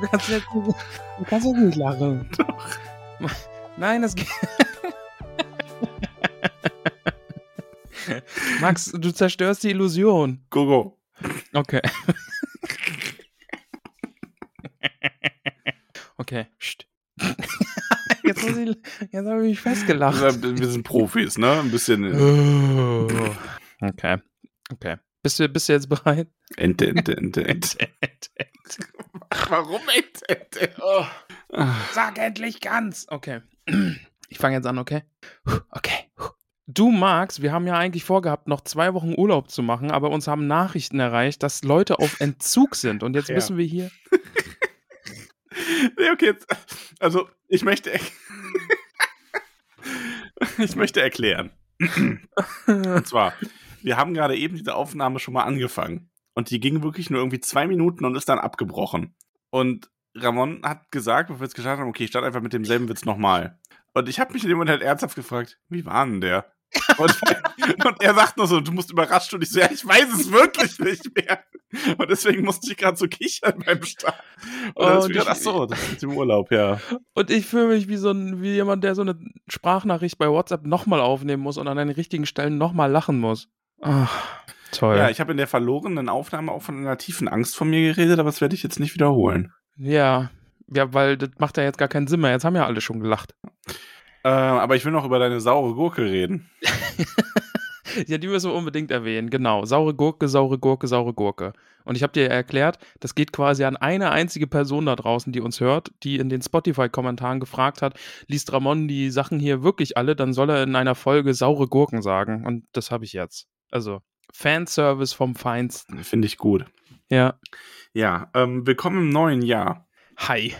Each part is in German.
Du kannst jetzt, du kannst jetzt nicht lachen. Doch. Nein, das geht. Max, du zerstörst die Illusion. Gogo. Okay. Okay. Psst. Jetzt, muss ich, jetzt habe ich mich festgelacht. Wir sind Profis, ne? Ein bisschen. Oh. Okay. Okay. Bist du, bist du jetzt bereit? Ente, Ente, Ente, Ente. Warum Ente, Ente? Oh. Sag endlich ganz. Okay. Ich fange jetzt an, okay? Okay. Du, Max, wir haben ja eigentlich vorgehabt, noch zwei Wochen Urlaub zu machen, aber uns haben Nachrichten erreicht, dass Leute auf Entzug sind. Und jetzt Ja. müssen wir hier. Nee, okay, jetzt, also ich möchte, ich möchte erklären. Und zwar, wir haben gerade eben diese Aufnahme schon mal angefangen und die ging wirklich nur irgendwie zwei Minuten und ist dann abgebrochen. Und Ramon hat gesagt, bevor wir es gestartet haben, okay, ich starte einfach mit demselben Witz nochmal. Und ich habe mich in dem Moment halt ernsthaft gefragt, wie war denn der? Und, und er sagt nur so, du musst überrascht und ich so, ja, ich weiß es wirklich nicht mehr. Und deswegen musste ich gerade so kichern beim Start. Und dann Oh, ist mir ach so, das ist im Urlaub, ja. Und ich fühle mich wie so ein, wie jemand, der so eine Sprachnachricht bei WhatsApp nochmal aufnehmen muss und an den richtigen Stellen nochmal lachen muss. Ach, toll. Ja, ich habe in der verlorenen Aufnahme auch von einer tiefen Angst von mir geredet, aber das werde ich jetzt nicht wiederholen. ja. Ja, weil das macht ja jetzt gar keinen Sinn mehr. Jetzt haben ja alle schon gelacht. Äh, aber ich will noch über deine saure Gurke reden. Ja, die müssen wir unbedingt erwähnen. Genau. Saure Gurke, saure Gurke, saure Gurke. Und ich habe dir erklärt, das geht quasi an eine einzige Person da draußen, die uns hört, die in den Spotify-Kommentaren gefragt hat, liest Ramon die Sachen hier wirklich alle, dann soll er in einer Folge saure Gurken sagen. Und das habe ich jetzt. Also, Fanservice vom Feinsten. Finde ich gut. Ja. Ja, ähm, willkommen im neuen Jahr. Hi.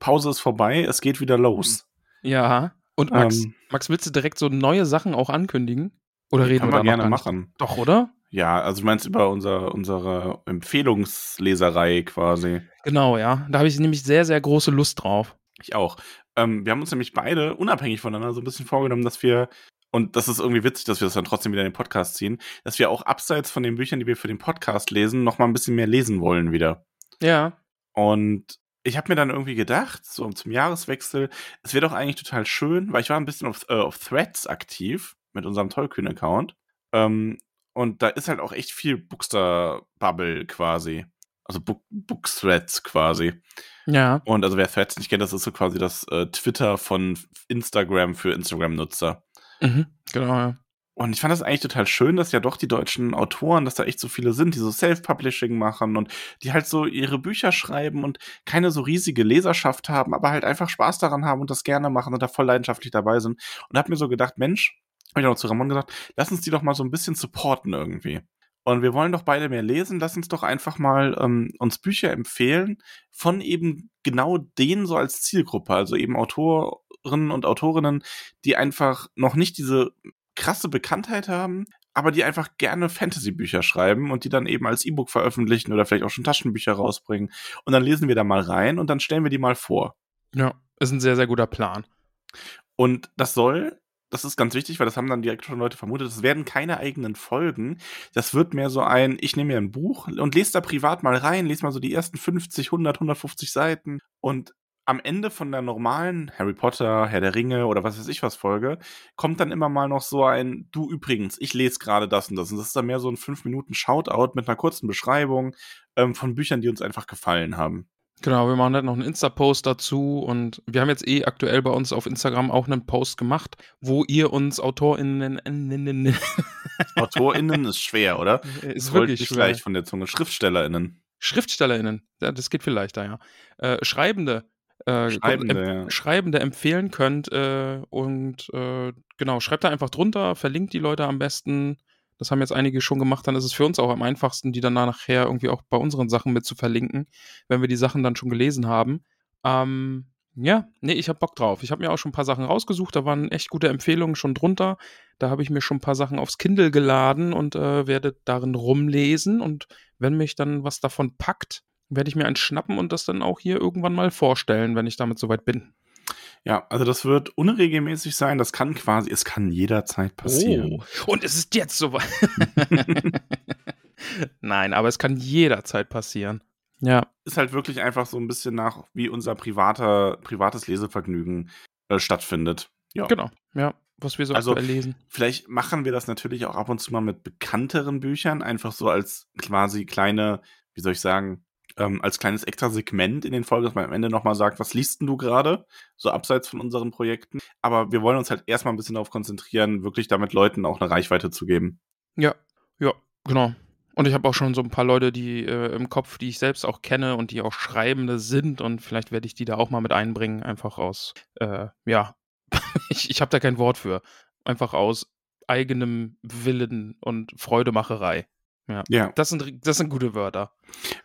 Pause ist vorbei, es geht wieder los. Ja. Und Max, Ähm, Max, willst du direkt so neue Sachen auch ankündigen? Oder reden Können wir da noch gerne nicht? machen. Doch, oder? Ja, also du meinst über unser, unsere Empfehlungsleserei quasi. Genau, ja. Da habe ich nämlich sehr, sehr große Lust drauf. Ich auch. Ähm, wir haben uns nämlich beide unabhängig voneinander so ein bisschen vorgenommen, dass wir, und das ist irgendwie witzig, dass wir das dann trotzdem wieder in den Podcast ziehen, dass wir auch abseits von den Büchern, die wir für den Podcast lesen, noch mal ein bisschen mehr lesen wollen wieder. Ja. Und ich habe mir dann irgendwie gedacht, so zum Jahreswechsel, es wäre doch eigentlich total schön, weil ich war ein bisschen auf, äh, auf Threads aktiv mit unserem Tollkühn-Account. Ähm, und da ist halt auch echt viel Bookster-Bubble quasi. Also Book Book-Threads quasi. Ja. Und also wer Threads nicht kennt, das ist so quasi das äh, Twitter von Instagram für Instagram-Nutzer. Mhm. Genau, ja. Und ich fand das eigentlich total schön, dass ja doch die deutschen Autoren, dass da echt so viele sind, die so Self-Publishing machen und die halt so ihre Bücher schreiben und keine so riesige Leserschaft haben, aber halt einfach Spaß daran haben und das gerne machen und da voll leidenschaftlich dabei sind. Und hab mir so gedacht, Mensch, hab ich auch zu Ramon gesagt, lass uns die doch mal so ein bisschen supporten irgendwie. Und wir wollen doch beide mehr lesen. Lass uns doch einfach mal ähm, uns Bücher empfehlen von eben genau denen so als Zielgruppe, also eben Autorinnen und Autorinnen, die einfach noch nicht diese krasse Bekanntheit haben, aber die einfach gerne Fantasy-Bücher schreiben und die dann eben als E-Book veröffentlichen oder vielleicht auch schon Taschenbücher rausbringen. Und dann lesen wir da mal rein und dann stellen wir die mal vor. Ja, ist ein sehr, sehr guter Plan. Und das soll, das ist ganz wichtig, weil das haben dann direkt schon Leute vermutet, das werden keine eigenen Folgen. Das wird mehr so ein, ich nehme mir ein Buch und lese da privat mal rein, lese mal so die ersten 50, 100, 150 Seiten und am Ende von der normalen Harry Potter, Herr der Ringe oder was weiß ich was Folge, kommt dann immer mal noch so ein, du übrigens, ich lese gerade das und das. Und das ist dann mehr so ein 5 Minuten Shoutout mit einer kurzen Beschreibung ähm, von Büchern, die uns einfach gefallen haben. Genau, wir machen halt noch einen Insta-Post dazu und wir haben jetzt eh aktuell bei uns auf Instagram auch einen Post gemacht, wo ihr uns AutorInnen. AutorInnen ist schwer, oder? Ist Das wirklich schwer. leicht von der Zunge. SchriftstellerInnen. SchriftstellerInnen, ja, das geht vielleicht da, ja. Äh, Schreibende. Äh, Schreibende, em- ja. Schreibende empfehlen könnt äh, und äh, genau, schreibt da einfach drunter, verlinkt die Leute am besten. Das haben jetzt einige schon gemacht, dann ist es für uns auch am einfachsten, die dann nachher irgendwie auch bei unseren Sachen mit zu verlinken, wenn wir die Sachen dann schon gelesen haben. Ähm, ja, nee, ich hab Bock drauf. Ich habe mir auch schon ein paar Sachen rausgesucht, da waren echt gute Empfehlungen schon drunter. Da habe ich mir schon ein paar Sachen aufs Kindle geladen und äh, werde darin rumlesen. Und wenn mich dann was davon packt, werde ich mir eins schnappen und das dann auch hier irgendwann mal vorstellen, wenn ich damit soweit bin. Ja, also das wird unregelmäßig sein. Das kann quasi, es kann jederzeit passieren. Oh, und es ist jetzt soweit. Nein, aber es kann jederzeit passieren. Ja, Ist halt wirklich einfach so ein bisschen nach, wie unser privater, privates Lesevergnügen äh, stattfindet. Ja. genau. Ja, was wir so Also- lesen. Vielleicht machen wir das natürlich auch ab und zu mal mit bekannteren Büchern, einfach so als quasi kleine, wie soll ich sagen, ähm, als kleines extra Segment in den Folgen, dass man am Ende nochmal sagt, was liest denn du gerade? So abseits von unseren Projekten. Aber wir wollen uns halt erstmal ein bisschen darauf konzentrieren, wirklich damit Leuten auch eine Reichweite zu geben. Ja, ja, genau. Und ich habe auch schon so ein paar Leute, die äh, im Kopf, die ich selbst auch kenne und die auch Schreibende sind und vielleicht werde ich die da auch mal mit einbringen, einfach aus, äh, ja, ich, ich habe da kein Wort für, einfach aus eigenem Willen und Freudemacherei. Ja, Ja. das sind, das sind gute Wörter.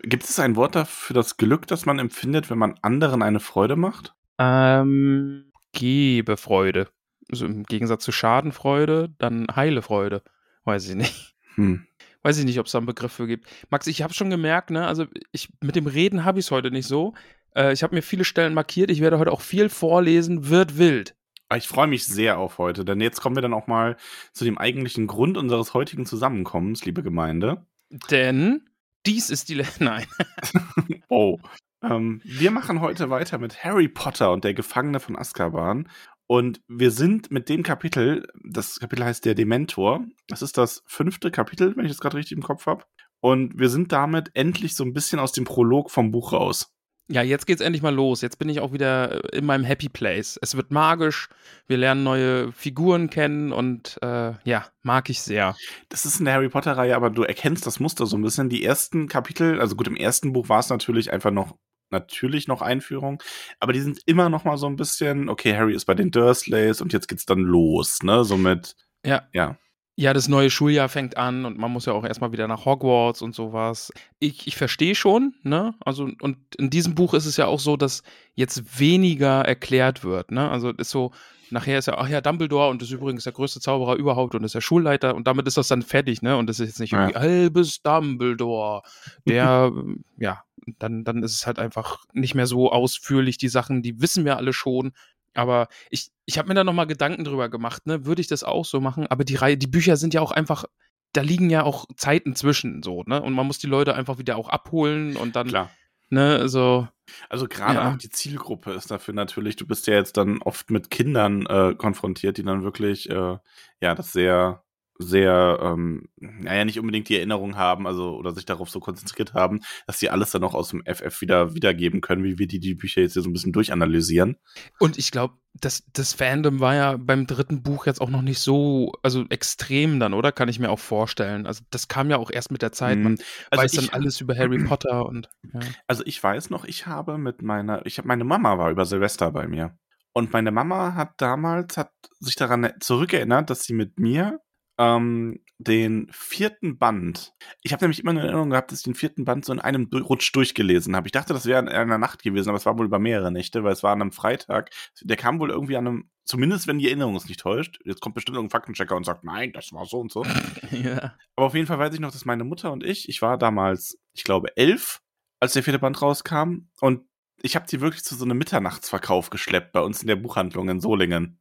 Gibt es ein Wort dafür für das Glück, das man empfindet, wenn man anderen eine Freude macht? Ähm, gebe Freude. Also im Gegensatz zu Schadenfreude, dann heile Freude. Weiß ich nicht. Hm. Weiß ich nicht, ob es da einen Begriff für gibt. Max, ich habe schon gemerkt, ne, also ich, mit dem Reden habe ich es heute nicht so. Äh, ich habe mir viele Stellen markiert. Ich werde heute auch viel vorlesen. Wird wild. Aber Ich freue mich sehr auf heute, denn jetzt kommen wir dann auch mal zu dem eigentlichen Grund unseres heutigen Zusammenkommens, liebe Gemeinde. Denn dies ist die. Le Nein. Oh. Ähm, wir machen heute weiter mit Harry Potter und der Gefangene von Azkaban. Und wir sind mit dem Kapitel, das Kapitel heißt der Dementor. Das ist das fünfte Kapitel, wenn ich das gerade richtig im Kopf habe. Und wir sind damit endlich so ein bisschen aus dem Prolog vom Buch raus. Ja, jetzt geht's endlich mal los. Jetzt bin ich auch wieder in meinem Happy Place. Es wird magisch. Wir lernen neue Figuren kennen und äh, ja, mag ich sehr. Das ist in der Harry Potter-Reihe, aber du erkennst das Muster so ein bisschen. Die ersten Kapitel, also gut, im ersten Buch war es natürlich einfach noch, natürlich noch Einführung, aber die sind immer noch mal so ein bisschen, okay, Harry ist bei den Dursleys und jetzt geht's dann los, ne, so mit, Ja. ja. Ja, das neue Schuljahr fängt an und man muss ja auch erstmal wieder nach Hogwarts und sowas. Ich, ich verstehe schon, ne? Also, und in diesem Buch ist es ja auch so, dass jetzt weniger erklärt wird, ne? Also ist so, nachher ist ja, ach ja, Dumbledore und ist übrigens der größte Zauberer überhaupt und ist der Schulleiter und damit ist das dann fertig, ne? Und das ist jetzt nicht Ja. irgendwie halbes Dumbledore. Der, ja, dann, dann ist es halt einfach nicht mehr so ausführlich, die Sachen, die wissen wir alle schon. Aber ich, ich habe mir da nochmal Gedanken drüber gemacht, ne? Würde ich das auch so machen? Aber die Reihe, die Bücher sind ja auch einfach, da liegen ja auch Zeiten zwischen so, ne? Und man muss die Leute einfach wieder auch abholen und dann, Klar. ne, so. Also gerade Ja. auch die Zielgruppe ist dafür natürlich, du bist ja jetzt dann oft mit Kindern äh, konfrontiert, die dann wirklich, äh, ja, das sehr, sehr, ähm, naja, nicht unbedingt die Erinnerung haben, also oder sich darauf so konzentriert haben, dass sie alles dann auch aus dem FF wieder wiedergeben können, wie wir die, die Bücher jetzt hier so ein bisschen durchanalysieren. Und ich glaube, das, das Fandom war ja beim dritten Buch jetzt auch noch nicht so, also extrem dann, oder? Kann ich mir auch vorstellen. Also das kam ja auch erst mit der Zeit. Man Also weiß ich- dann alles über Harry Potter und ja. Also ich weiß noch, ich habe mit meiner, ich habe meine Mama war über Silvester bei mir. Und meine Mama hat damals, hat sich daran zurückerinnert, dass sie mit mir ähm, den vierten Band, ich habe nämlich immer eine Erinnerung gehabt, dass ich den vierten Band so in einem Rutsch durchgelesen habe. Ich dachte, das wäre in einer Nacht gewesen, aber es war wohl über mehrere Nächte, weil es war an einem Freitag. Der kam wohl irgendwie an einem, zumindest wenn die Erinnerung uns nicht täuscht. Jetzt kommt bestimmt irgendein Faktenchecker und sagt, nein, das war so und so. ja. Aber auf jeden Fall weiß ich noch, dass meine Mutter und ich, ich war damals, ich glaube, elf, als der vierte Band rauskam. Und ich habe die wirklich zu so einem Mitternachtsverkauf geschleppt bei uns in der Buchhandlung in Solingen,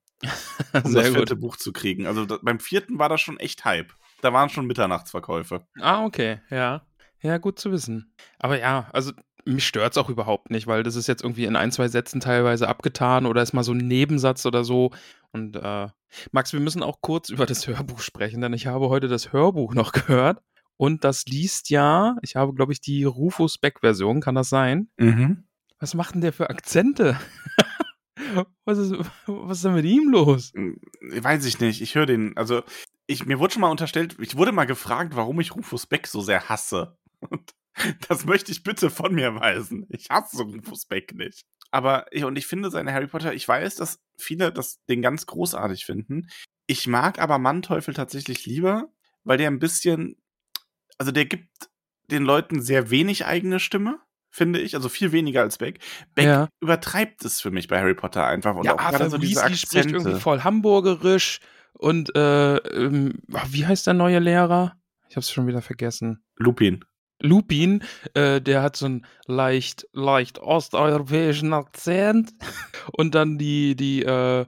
um Sehr das gut. vierte Buch zu kriegen. Also da, beim vierten war das schon echt Hype. Da waren schon Mitternachtsverkäufe. Ah, okay, ja. Ja, gut zu wissen. Aber ja, also mich stört es auch überhaupt nicht, weil das ist jetzt irgendwie in ein, zwei Sätzen teilweise abgetan oder ist mal so ein Nebensatz oder so. Und äh, Max, wir müssen auch kurz über das Hörbuch sprechen, denn ich habe heute das Hörbuch noch gehört. Und das liest ja, ich habe, glaube ich, die Rufus Beck-Version, kann das sein? Mhm. Was macht denn der für Akzente? was, ist, was ist denn mit ihm los? Hm, weiß ich nicht. Ich höre den, also ich, mir wurde schon mal unterstellt, ich wurde mal gefragt, warum ich Rufus Beck so sehr hasse. Und das möchte ich bitte von mir weisen. Ich hasse Rufus Beck nicht. Aber ich, und ich finde seine Harry Potter, ich weiß, dass viele das den ganz großartig finden. Ich mag aber Manteuffel tatsächlich lieber, weil der ein bisschen, also der gibt den Leuten sehr wenig eigene Stimme, finde ich, also viel weniger als Beck. Beck Ja. übertreibt es für mich bei Harry Potter einfach und Ja, auch gerade so diese Weasley spricht irgendwie Akzente. voll hamburgerisch und äh, ähm, wie heißt der neue Lehrer? Ich hab's schon wieder vergessen. Lupin. Lupin, äh, der hat so einen leicht, leicht osteuropäischen Akzent. Und dann die, die, äh,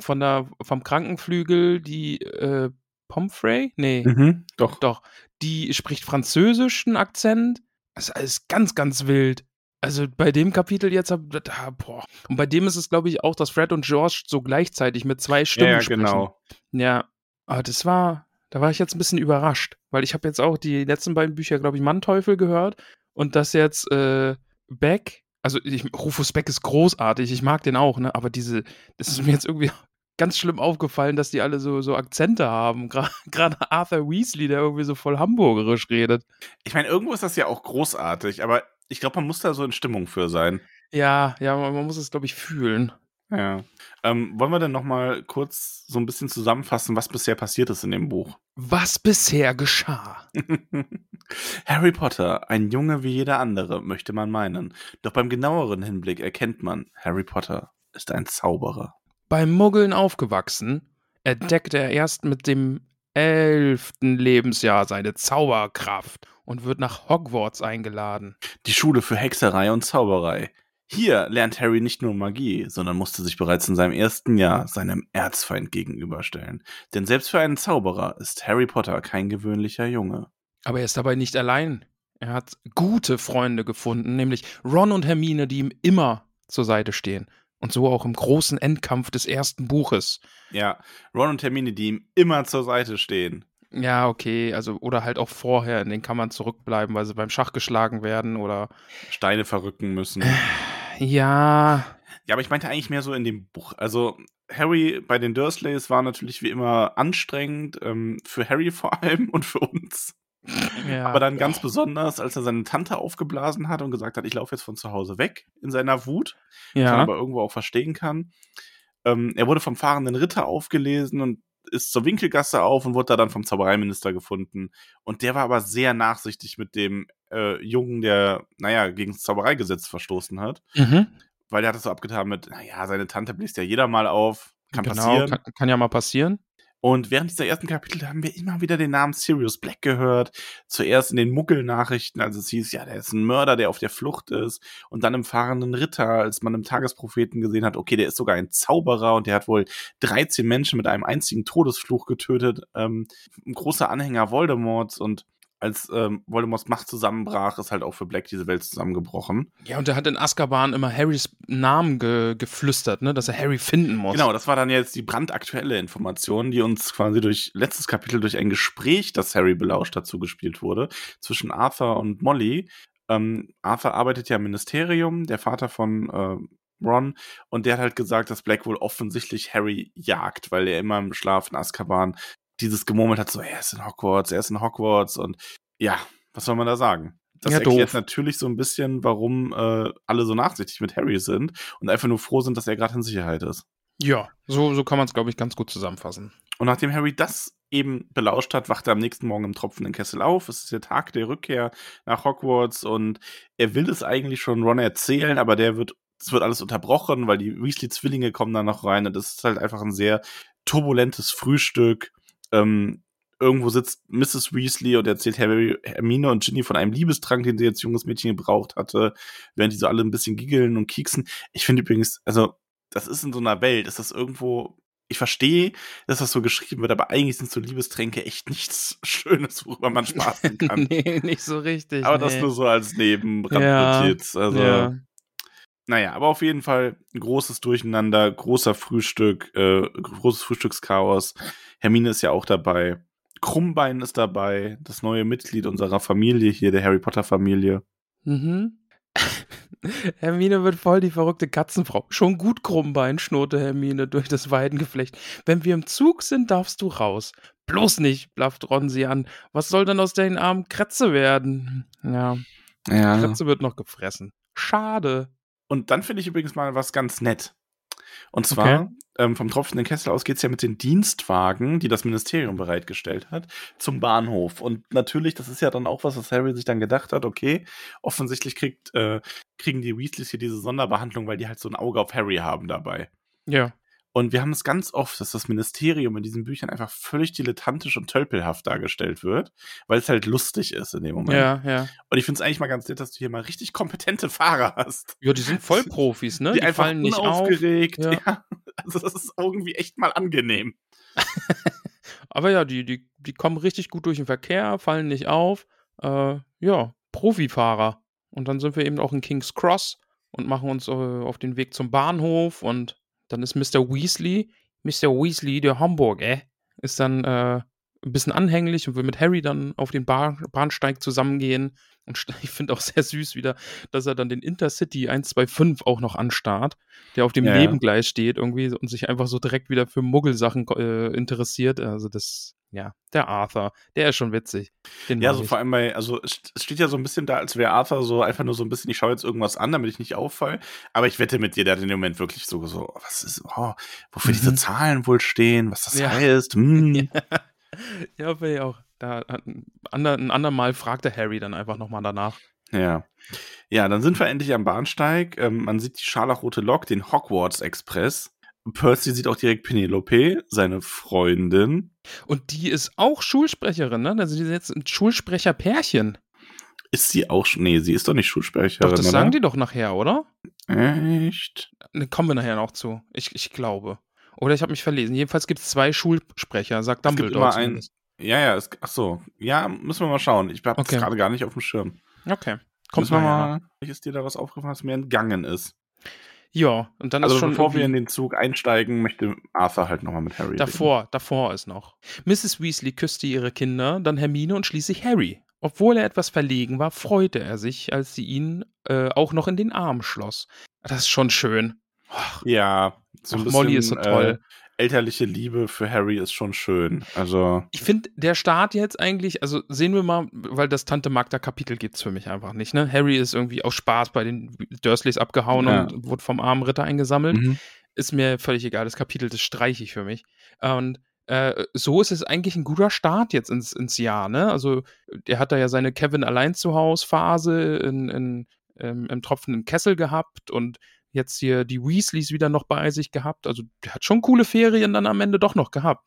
von der, vom Krankenflügel, die, äh, Pomfrey? Nee, Mhm, doch. doch. Die spricht französischen Akzent. Das ist alles ganz, ganz wild. Also bei dem Kapitel jetzt, hab, da, boah. Und bei dem ist es, glaube ich, auch, dass Fred und George so gleichzeitig mit zwei Stimmen Ja, ja, sprechen. genau. Ja, aber das war, da war ich jetzt ein bisschen überrascht, weil ich habe jetzt auch die letzten beiden Bücher, glaube ich, Manteuffel gehört und das jetzt äh, Beck, also ich, Rufus Beck ist großartig, ich mag den auch, ne? Aber diese, das ist mir jetzt irgendwie ganz schlimm aufgefallen, dass die alle so, so Akzente haben. Gerade Arthur Weasley, der irgendwie so voll hamburgerisch redet. Ich meine, irgendwo ist das ja auch großartig, aber ich glaube, man muss da so in Stimmung für sein. Ja, ja, man, man muss es, glaube ich, fühlen. Ja. Ähm, wollen wir denn noch mal kurz so ein bisschen zusammenfassen, was bisher passiert ist in dem Buch? Was bisher geschah. Harry Potter, ein Junge wie jeder andere, möchte man meinen. Doch beim genaueren Hinblick erkennt man, Harry Potter ist ein Zauberer. Beim Muggeln aufgewachsen, entdeckt er erst mit dem elften Lebensjahr seine Zauberkraft und wird nach Hogwarts eingeladen. Die Schule für Hexerei und Zauberei. Hier lernt Harry nicht nur Magie, sondern musste sich bereits in seinem ersten Jahr seinem Erzfeind gegenüberstellen. Denn selbst für einen Zauberer ist Harry Potter kein gewöhnlicher Junge. Aber er ist dabei nicht allein. Er hat gute Freunde gefunden, nämlich Ron und Hermine, die ihm immer zur Seite stehen. Und so auch im großen Endkampf des ersten Buches. Ja, Ron und Hermine, die ihm immer zur Seite stehen. Ja, okay, also, oder halt auch vorher, in den kann man zurückbleiben, weil sie beim Schach geschlagen werden oder. Steine verrücken müssen. Ja, Ja, aber ich meinte eigentlich mehr so in dem Buch. Also Harry bei den Dursleys war natürlich wie immer anstrengend, ähm, für Harry vor allem und für uns. Ja. Aber dann ganz besonders, als er seine Tante aufgeblasen hat und gesagt hat, ich laufe jetzt von zu Hause weg in seiner Wut, was man Ja. aber irgendwo auch verstehen kann. Ähm, er wurde vom fahrenden Ritter aufgelesen und ist zur Winkelgasse auf und wurde da dann vom Zaubereiminister gefunden. Und der war aber sehr nachsichtig mit dem äh, Jungen, der, naja, gegen das Zaubereigesetz verstoßen hat. Mhm. Weil der hat das so abgetan mit, naja, seine Tante bläst ja jeder mal auf. Kann genau, passieren. Kann, kann ja mal passieren. Und während dieser ersten Kapitel haben wir immer wieder den Namen Sirius Black gehört. Zuerst in den Muggel-Nachrichten, als es hieß, ja, der ist ein Mörder, der auf der Flucht ist. Und dann im fahrenden Ritter, als man im Tagespropheten gesehen hat, okay, der ist sogar ein Zauberer und der hat wohl 13 Menschen mit einem einzigen Todesfluch getötet. Ähm, ein großer Anhänger Voldemorts und als ähm, Voldemorts Macht zusammenbrach, ist halt auch für Black diese Welt zusammengebrochen. Ja, und er hat in Azkaban immer Harrys Namen ge geflüstert, ne, dass er Harry finden muss. Genau, das war dann jetzt die brandaktuelle Information, die uns quasi durch letztes Kapitel durch ein Gespräch, das Harry belauscht dazu gespielt wurde, zwischen Arthur und Molly. Ähm, Arthur arbeitet ja im Ministerium, der Vater von äh, Ron, und der hat halt gesagt, dass Black wohl offensichtlich Harry jagt, weil er immer im Schlaf in Azkaban dieses gemurmelt hat, so, er ist in Hogwarts, er ist in Hogwarts und ja, was soll man da sagen? Das Ja, erklärt doof. natürlich so ein bisschen, warum äh, alle so nachsichtig mit Harry sind und einfach nur froh sind, dass er gerade in Sicherheit ist. Ja, so, so kann man es, glaube ich, ganz gut zusammenfassen. Und nachdem Harry das eben belauscht hat, wacht er am nächsten Morgen im tropfenden Kessel auf. Es ist der Tag der Rückkehr nach Hogwarts und er will es eigentlich schon Ron erzählen, aber der wird, es wird alles unterbrochen, weil die Weasley-Zwillinge kommen da noch rein und das ist halt einfach ein sehr turbulentes Frühstück. Ähm, irgendwo sitzt Mrs. Weasley und erzählt Harry, Hermine und Ginny von einem Liebestrank, den sie als junges Mädchen gebraucht hatte, während die so alle ein bisschen giggeln und kieksen. Ich finde übrigens, also, das ist in so einer Welt, ist das irgendwo, ich verstehe, dass das so geschrieben wird, aber eigentlich sind so Liebestränke echt nichts Schönes, worüber man spaßen kann. nee, nicht so richtig. aber das nee. nur so als Ja. Nebenrandnotiz. Also, ja. Naja, aber auf jeden Fall ein großes Durcheinander, großer Frühstück, äh, großes Frühstückschaos. Hermine ist ja auch dabei. Krummbein ist dabei, das neue Mitglied unserer Familie hier, der Harry Potter Familie. Mhm. Hermine wird voll die verrückte Katzenfrau. Schon gut Krummbein, schnurrte Hermine durch das Weidengeflecht. Wenn wir im Zug sind, darfst du raus. Bloß nicht, blafft Ron sie an. Was soll denn aus deinen Armen Kretze werden? Ja, Ja. Kretze wird noch gefressen. Schade. Und dann finde ich übrigens mal was ganz nett. Und zwar, Okay. ähm, vom tropfenden Kessel aus geht's ja mit den Dienstwagen, die das Ministerium bereitgestellt hat, zum Bahnhof. Und natürlich, das ist ja dann auch was, was Harry sich dann gedacht hat, okay, offensichtlich kriegt, äh, kriegen die Weasleys hier diese Sonderbehandlung, weil die halt so ein Auge auf Harry haben dabei. Ja. Und wir haben es ganz oft, dass das Ministerium in diesen Büchern einfach völlig dilettantisch und tölpelhaft dargestellt wird, weil es halt lustig ist in dem Moment. Ja, ja. Und ich finde es eigentlich mal ganz nett, dass du hier mal richtig kompetente Fahrer hast. Ja, die sind Vollprofis, ne? Die, Die, einfach fallen nicht auf. unaufgeregt. Ja. Ja. Also das ist irgendwie echt mal angenehm. Aber ja, die, die, die kommen richtig gut durch den Verkehr, fallen nicht auf. Äh, ja, Profifahrer. Und dann sind wir eben auch in King's Cross und machen uns äh, auf den Weg zum Bahnhof. Und dann ist Mr. Weasley, Mr. Weasley, der Hamburg, äh, ist dann äh, ein bisschen anhänglich und will mit Harry dann auf den Bahn Bahnsteig zusammengehen. Und ich finde auch sehr süß wieder, dass er dann den Intercity 125 auch noch anstarrt, der auf dem ja. Nebengleis steht irgendwie und sich einfach so direkt wieder für Muggelsachen äh, interessiert. Also das, ja, der Arthur, der ist schon witzig. Den Ja, so ich. vor allem bei, also es st- es steht ja so ein bisschen da, als wäre Arthur so einfach nur so ein bisschen, ich schaue jetzt irgendwas an, damit ich nicht auffall. Aber ich wette mit dir, der hat in dem Moment wirklich so, so was ist, oh, wofür diese Mhm. Zahlen wohl stehen, was das Ja. heißt. Hm. ja, bin ich auch. Da ein, ander, ein andermal fragte Harry dann einfach nochmal danach. Ja. Ja, dann sind wir endlich am Bahnsteig. Ähm, man sieht die scharlachrote Lok, den Hogwarts Express. Percy sieht auch direkt Penelope, seine Freundin. Und die ist auch Schulsprecherin, ne? Also die sind jetzt ein Schulsprecherpärchen. Ist sie auch schon? Nee, sie ist doch nicht Schulsprecherin. Doch, das oder? sagen die doch nachher, oder? Echt? Ne, kommen wir nachher noch zu. Ich, ich glaube. Oder ich habe mich verlesen. Jedenfalls gibt es zwei Schulsprecher, sagt Es gibt Dumbledore immer einen. Ja, ja, es, ach so. Ja, müssen wir mal schauen. Ich habe Okay. das gerade gar nicht auf dem Schirm. Okay. Kommt mal, ist dir da was aufgefallen, was mir entgangen ist. Ja, und dann Also ist schon bevor wir in den Zug einsteigen, möchte Arthur halt nochmal mit Harry reden. Davor, davor ist noch. Mrs. Weasley küsste ihre Kinder, dann Hermine und schließlich Harry. Obwohl er etwas verlegen war, freute er sich, als sie ihn äh, auch noch in den Arm schloss. Das ist schon schön. Ach, Ja, so Ach, bisschen Molly ist so toll. Äh, elterliche Liebe für Harry ist schon schön. Also, ich finde, der Start jetzt eigentlich, also sehen wir mal, weil das Tante Magda Kapitel gibt's für mich einfach nicht, ne? Harry ist irgendwie aus Spaß bei den Dursleys abgehauen Ja. und wurde vom armen Ritter eingesammelt. mhm. ist mir völlig egal. Das Kapitel, das streiche ich für mich. Und äh, so ist es eigentlich ein guter Start jetzt ins, ins Jahr, ne? Also, der hat da ja seine Kevin allein zu Haus Phase in, in, ähm, im tropfenden Kessel gehabt und jetzt hier die Weasleys wieder noch bei sich gehabt. Also, der hat schon coole Ferien dann am Ende doch noch gehabt.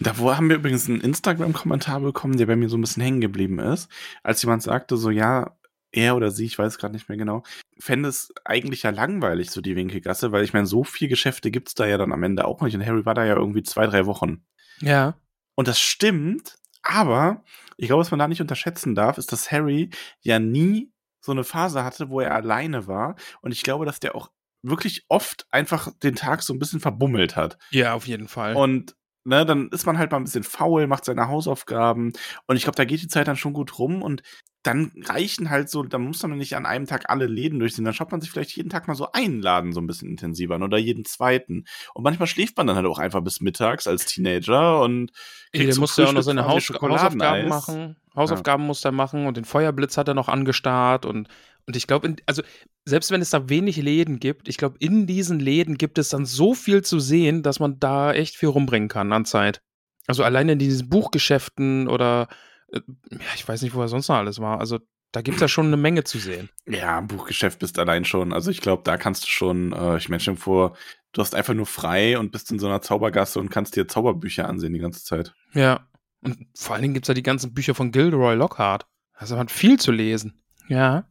Da haben wir übrigens einen Instagram-Kommentar bekommen, der bei mir so ein bisschen hängen geblieben ist, als jemand sagte, so ja, er oder sie, ich weiß gerade nicht mehr genau, fände es eigentlich ja langweilig, so die Winkelgasse, weil ich meine, so viel Geschäfte gibt's da ja dann am Ende auch nicht. Und Harry war da ja irgendwie zwei, drei Wochen. Ja. Und das stimmt, aber ich glaube, was man da nicht unterschätzen darf, ist, dass Harry ja nie so eine Phase hatte, wo er alleine war. Und ich glaube, dass der auch wirklich oft einfach den Tag so ein bisschen verbummelt hat. Ja, auf jeden Fall. Und ne, dann ist man halt mal ein bisschen faul, macht seine Hausaufgaben. Und ich glaube, da geht die Zeit dann schon gut rum. Und dann reichen halt so, da muss man nicht an einem Tag alle Läden durchsehen. Dann schaut man sich vielleicht jeden Tag mal so einen Laden so ein bisschen intensiver an oder jeden zweiten. Und manchmal schläft man dann halt auch einfach bis mittags als Teenager und der zum musste ja auch noch seine Haus. Hausaufgaben machen. Hausaufgaben musste er machen und den Feuerblitz hat er noch angestarrt und, und ich glaube, also selbst wenn es da wenig Läden gibt, ich glaube, in diesen Läden gibt es dann so viel zu sehen, dass man da echt viel rumbringen kann an Zeit. Also alleine in diesen Buchgeschäften oder äh, ja, ich weiß nicht, wo er sonst noch alles war. Also da gibt es ja schon eine Menge zu sehen. Ja, Buchgeschäft bist allein schon. Also ich glaube, da kannst du schon, äh, ich meine schon vor, du hast einfach nur frei und bist in so einer Zaubergasse und kannst dir Zauberbücher ansehen die ganze Zeit. Ja. Und vor allen Dingen gibt es ja die ganzen Bücher von Gilderoy Lockhart. Also man hat viel zu lesen. Ja.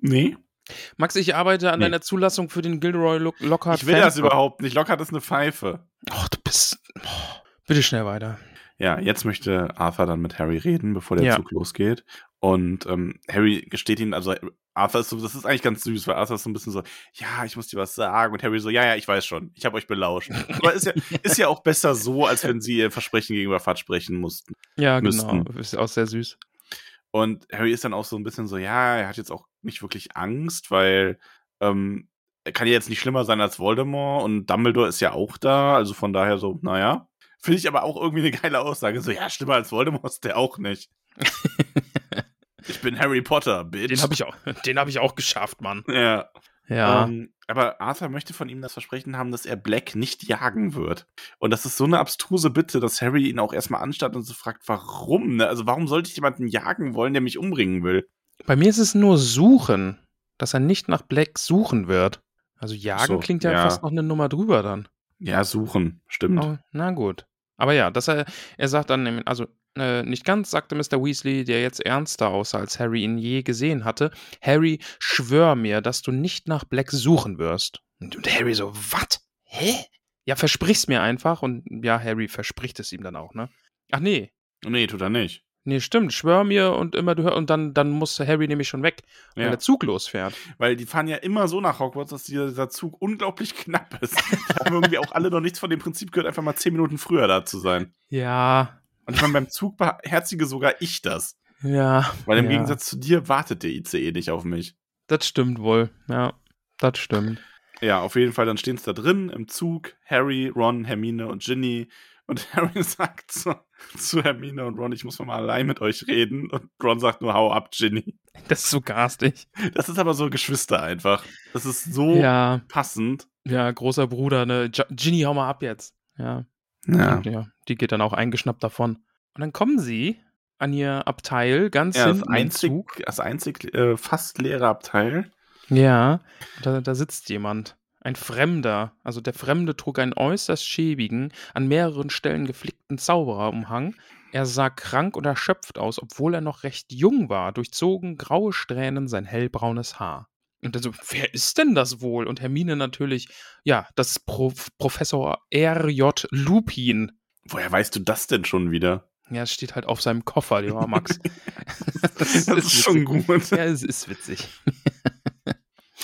Nee. Max, ich arbeite an Nee. deiner Zulassung für den Gilderoy Lock Lockhart. Ich will das Fanclub. überhaupt nicht. Lockhart ist eine Pfeife. Oh, du bist. Oh, bitte schnell weiter. Ja, jetzt möchte Arthur dann mit Harry reden, bevor der Ja. Zug losgeht. Und ähm, Harry gesteht ihm, also Arthur ist so, das ist eigentlich ganz süß, weil Arthur ist so ein bisschen so, ja, ich muss dir was sagen. Und Harry so, ja, ja, ich weiß schon, ich habe euch belauscht. Aber ist ja, ist ja auch besser so, als wenn sie ihr Versprechen gegenüber Fat sprechen mussten. Ja, Müssten. genau. Ist auch sehr süß. Und Harry ist dann auch so ein bisschen so, ja, er hat jetzt auch nicht wirklich Angst, weil Ähm, er kann ja jetzt nicht schlimmer sein als Voldemort und Dumbledore ist ja auch da, also von daher so, naja. Finde ich aber auch irgendwie eine geile Aussage. So, ja, schlimmer als Voldemort ist der auch nicht. ich bin Harry Potter, bitch. Den habe ich, auch- den hab ich auch geschafft, Mann. Ja. Ja. Ähm, aber Arthur möchte von ihm das Versprechen haben, dass er Black nicht jagen wird. Und das ist so eine abstruse Bitte, dass Harry ihn auch erstmal anstarrt und so fragt, warum? Ne? Also warum sollte ich jemanden jagen wollen, der mich umbringen will? Bei mir ist es nur Suchen, dass er nicht nach Black suchen wird. Also jagen So, klingt ja, ja. fast noch eine Nummer drüber dann. Ja, suchen, stimmt. Oh, na gut. Aber ja, dass er, er sagt dann, also äh, nicht ganz, sagte Mr. Weasley, der jetzt ernster aussah, als Harry ihn je gesehen hatte. Harry, schwör mir, dass du nicht nach Black suchen wirst. Und, Harry so, was? Hä? Ja, versprich's mir einfach. Und ja, Harry verspricht es ihm dann auch, ne? Ach nee, Nee, tut er nicht. nee, stimmt. Schwör mir und immer du hör und dann, dann muss Harry nämlich schon weg, weil Ja. der Zug losfährt. Weil die fahren ja immer so nach Hogwarts, dass dieser, dieser Zug unglaublich knapp ist. da haben irgendwie auch alle noch nichts von dem Prinzip gehört, einfach mal zehn Minuten früher da zu sein. Ja, Und ich meine, beim Zug beherzige sogar ich das. ja. Weil im ja. Gegensatz zu dir wartet der ICE nicht auf mich. Das stimmt wohl. Ja, das stimmt. Ja, auf jeden Fall, dann stehen es da drin im Zug. Harry, Ron, Hermine und Ginny. Und Harry sagt zu, zu Hermine und Ron, ich muss mal allein mit euch reden. Und Ron sagt nur, hau ab, Ginny. Das ist so garstig. Das ist aber so Geschwister einfach. Das ist so Ja, passend. ja, großer Bruder, ne? Gi- Ginny, hau mal ab jetzt. Ja. Ja. ja. Die geht dann auch eingeschnappt davon. Und dann kommen sie an ihr Abteil ganz Ja, das hinten im einzig, Zug. das einzig äh, fast leere Abteil. Ja, da, da sitzt jemand. Ein Fremder. Also der Fremde trug einen äußerst schäbigen, an mehreren Stellen geflickten Zaubererumhang. Er sah krank und erschöpft aus, obwohl er noch recht jung war, durchzogen graue Strähnen sein hellbraunes Haar. Und dann so, wer ist denn das wohl? Und Hermine natürlich, ja, das ist Prof Professor R.J. Lupin. Woher weißt du das denn schon wieder? Ja, es steht halt auf seinem Koffer, lieber Max. Das ist schon witzig. gut. Ja, es ist witzig.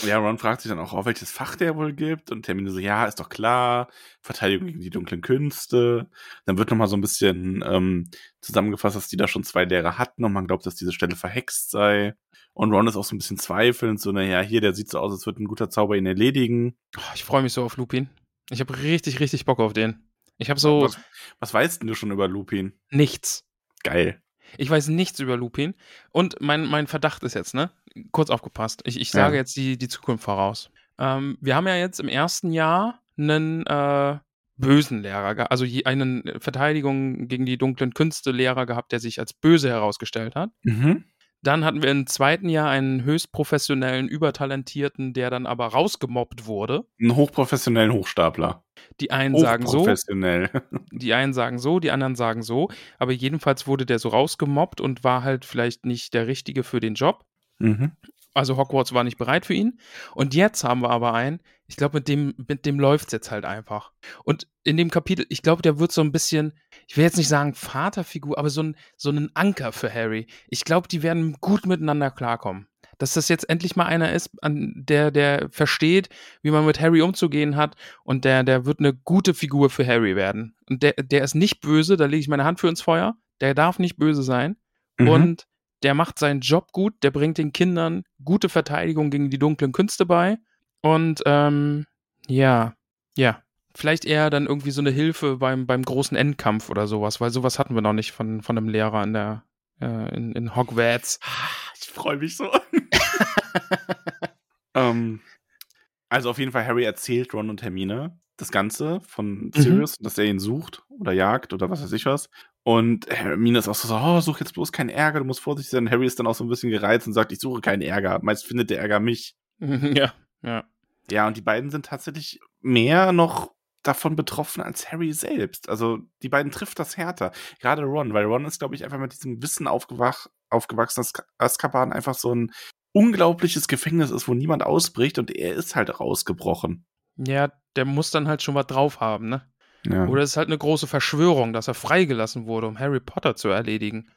Ja, Ron fragt sich dann auch, auf welches Fach der wohl gibt. Und Hermine so, ja, ist doch klar. Verteidigung gegen die dunklen Künste. Dann wird nochmal so ein bisschen ähm, zusammengefasst, dass die da schon zwei Lehrer hatten und man glaubt, dass diese Stelle verhext sei. Und Ron ist auch so ein bisschen zweifelnd, so, naja, hier, der sieht so aus, als würde ein guter Zauber ihn erledigen. Oh, ich freue mich so auf Lupin. Ich habe richtig, richtig Bock auf den. Ich habe so Was, was weißt denn du schon über Lupin? nichts. Geil. Ich weiß nichts über Lupin. Und mein, mein Verdacht ist jetzt, ne? Kurz aufgepasst. Ich, ich sage Ja. jetzt die, die Zukunft voraus. Ähm, wir haben ja jetzt im ersten Jahr einen äh, bösen Lehrer, also einen Verteidigung gegen die dunklen Künste Lehrer gehabt, der sich als böse herausgestellt hat. Mhm. Dann hatten wir im zweiten Jahr einen höchst professionellen, übertalentierten, der dann aber rausgemobbt wurde. Einen hochprofessionellen Hochstapler. Die einen sagen so, die einen sagen so, die anderen sagen so. Aber jedenfalls wurde der so rausgemobbt und war halt vielleicht nicht der Richtige für den Job. Mhm. Also Hogwarts war nicht bereit für ihn. Und jetzt haben wir aber einen, ich glaube, mit dem, mit dem läuft es jetzt halt einfach. Und in dem Kapitel, ich glaube, der wird so ein bisschen, ich will jetzt nicht sagen Vaterfigur, aber so ein, so ein Anker für Harry. Ich glaube, die werden gut miteinander klarkommen. Dass das jetzt endlich mal einer ist, an der, der versteht, wie man mit Harry umzugehen hat und der, der wird eine gute Figur für Harry werden. Und der, der ist nicht böse, da lege ich meine Hand für ins Feuer. Der darf nicht böse sein. Mhm. Und der macht seinen Job gut, der bringt den Kindern gute Verteidigung gegen die dunklen Künste bei. Und ähm, ja, ja. Vielleicht eher dann irgendwie so eine Hilfe beim, beim großen Endkampf oder sowas, weil sowas hatten wir noch nicht von, von einem Lehrer in der äh, in, in Hogwarts. Ich freue mich so. ähm, also auf jeden Fall, Harry erzählt Ron und Hermine das Ganze von Sirius, dass er ihn sucht oder jagt oder was weiß ich was. Und Hermine ist auch so, oh, such jetzt bloß keinen Ärger, du musst vorsichtig sein. Harry ist dann auch so ein bisschen gereizt und sagt, ich suche keinen Ärger. Meist findet der Ärger mich. ja, ja. Ja, und die beiden sind tatsächlich mehr noch davon betroffen als Harry selbst. Also die beiden trifft das härter. Gerade Ron, weil Ron ist, glaube ich, einfach mit diesem Wissen aufgewach aufgewachsen, dass Azkaban einfach so ein unglaubliches Gefängnis ist, wo niemand ausbricht und er ist halt rausgebrochen. Ja, der muss dann halt schon was drauf haben, ne? Ja. Oder es ist halt eine große Verschwörung, dass er freigelassen wurde, um Harry Potter zu erledigen.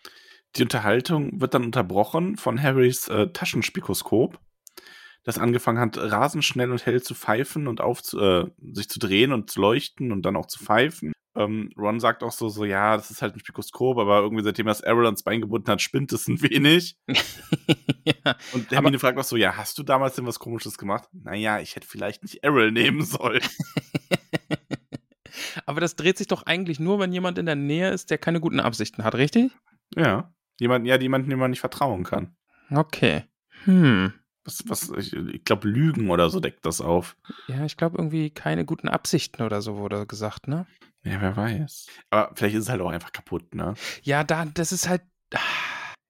Die Unterhaltung wird dann unterbrochen von Harrys äh, Taschenspikoskop, das angefangen hat, rasend schnell und hell zu pfeifen und auf äh, sich zu drehen und zu leuchten und dann auch zu pfeifen. ähm, Ron sagt auch so, so, ja, das ist halt ein Spikoskop, aber irgendwie seitdem er das Errol ans Bein gebunden hat, spinnt es ein wenig. ja. Und Hermine fragt auch so, ja, hast du damals denn was Komisches gemacht? Naja, ich hätte vielleicht nicht Errol nehmen sollen. Aber das dreht sich doch eigentlich nur, wenn jemand in der Nähe ist, der keine guten Absichten hat, richtig? Ja. Jemand, ja, jemanden, dem man nicht vertrauen kann. Okay. Hm. Was, was, ich, ich glaube, Lügen oder so deckt das auf. Ja, ich glaube irgendwie keine guten Absichten oder so wurde gesagt, ne? Ja, wer weiß. Aber vielleicht ist es halt auch einfach kaputt, ne? Ja, da, das ist halt. ah,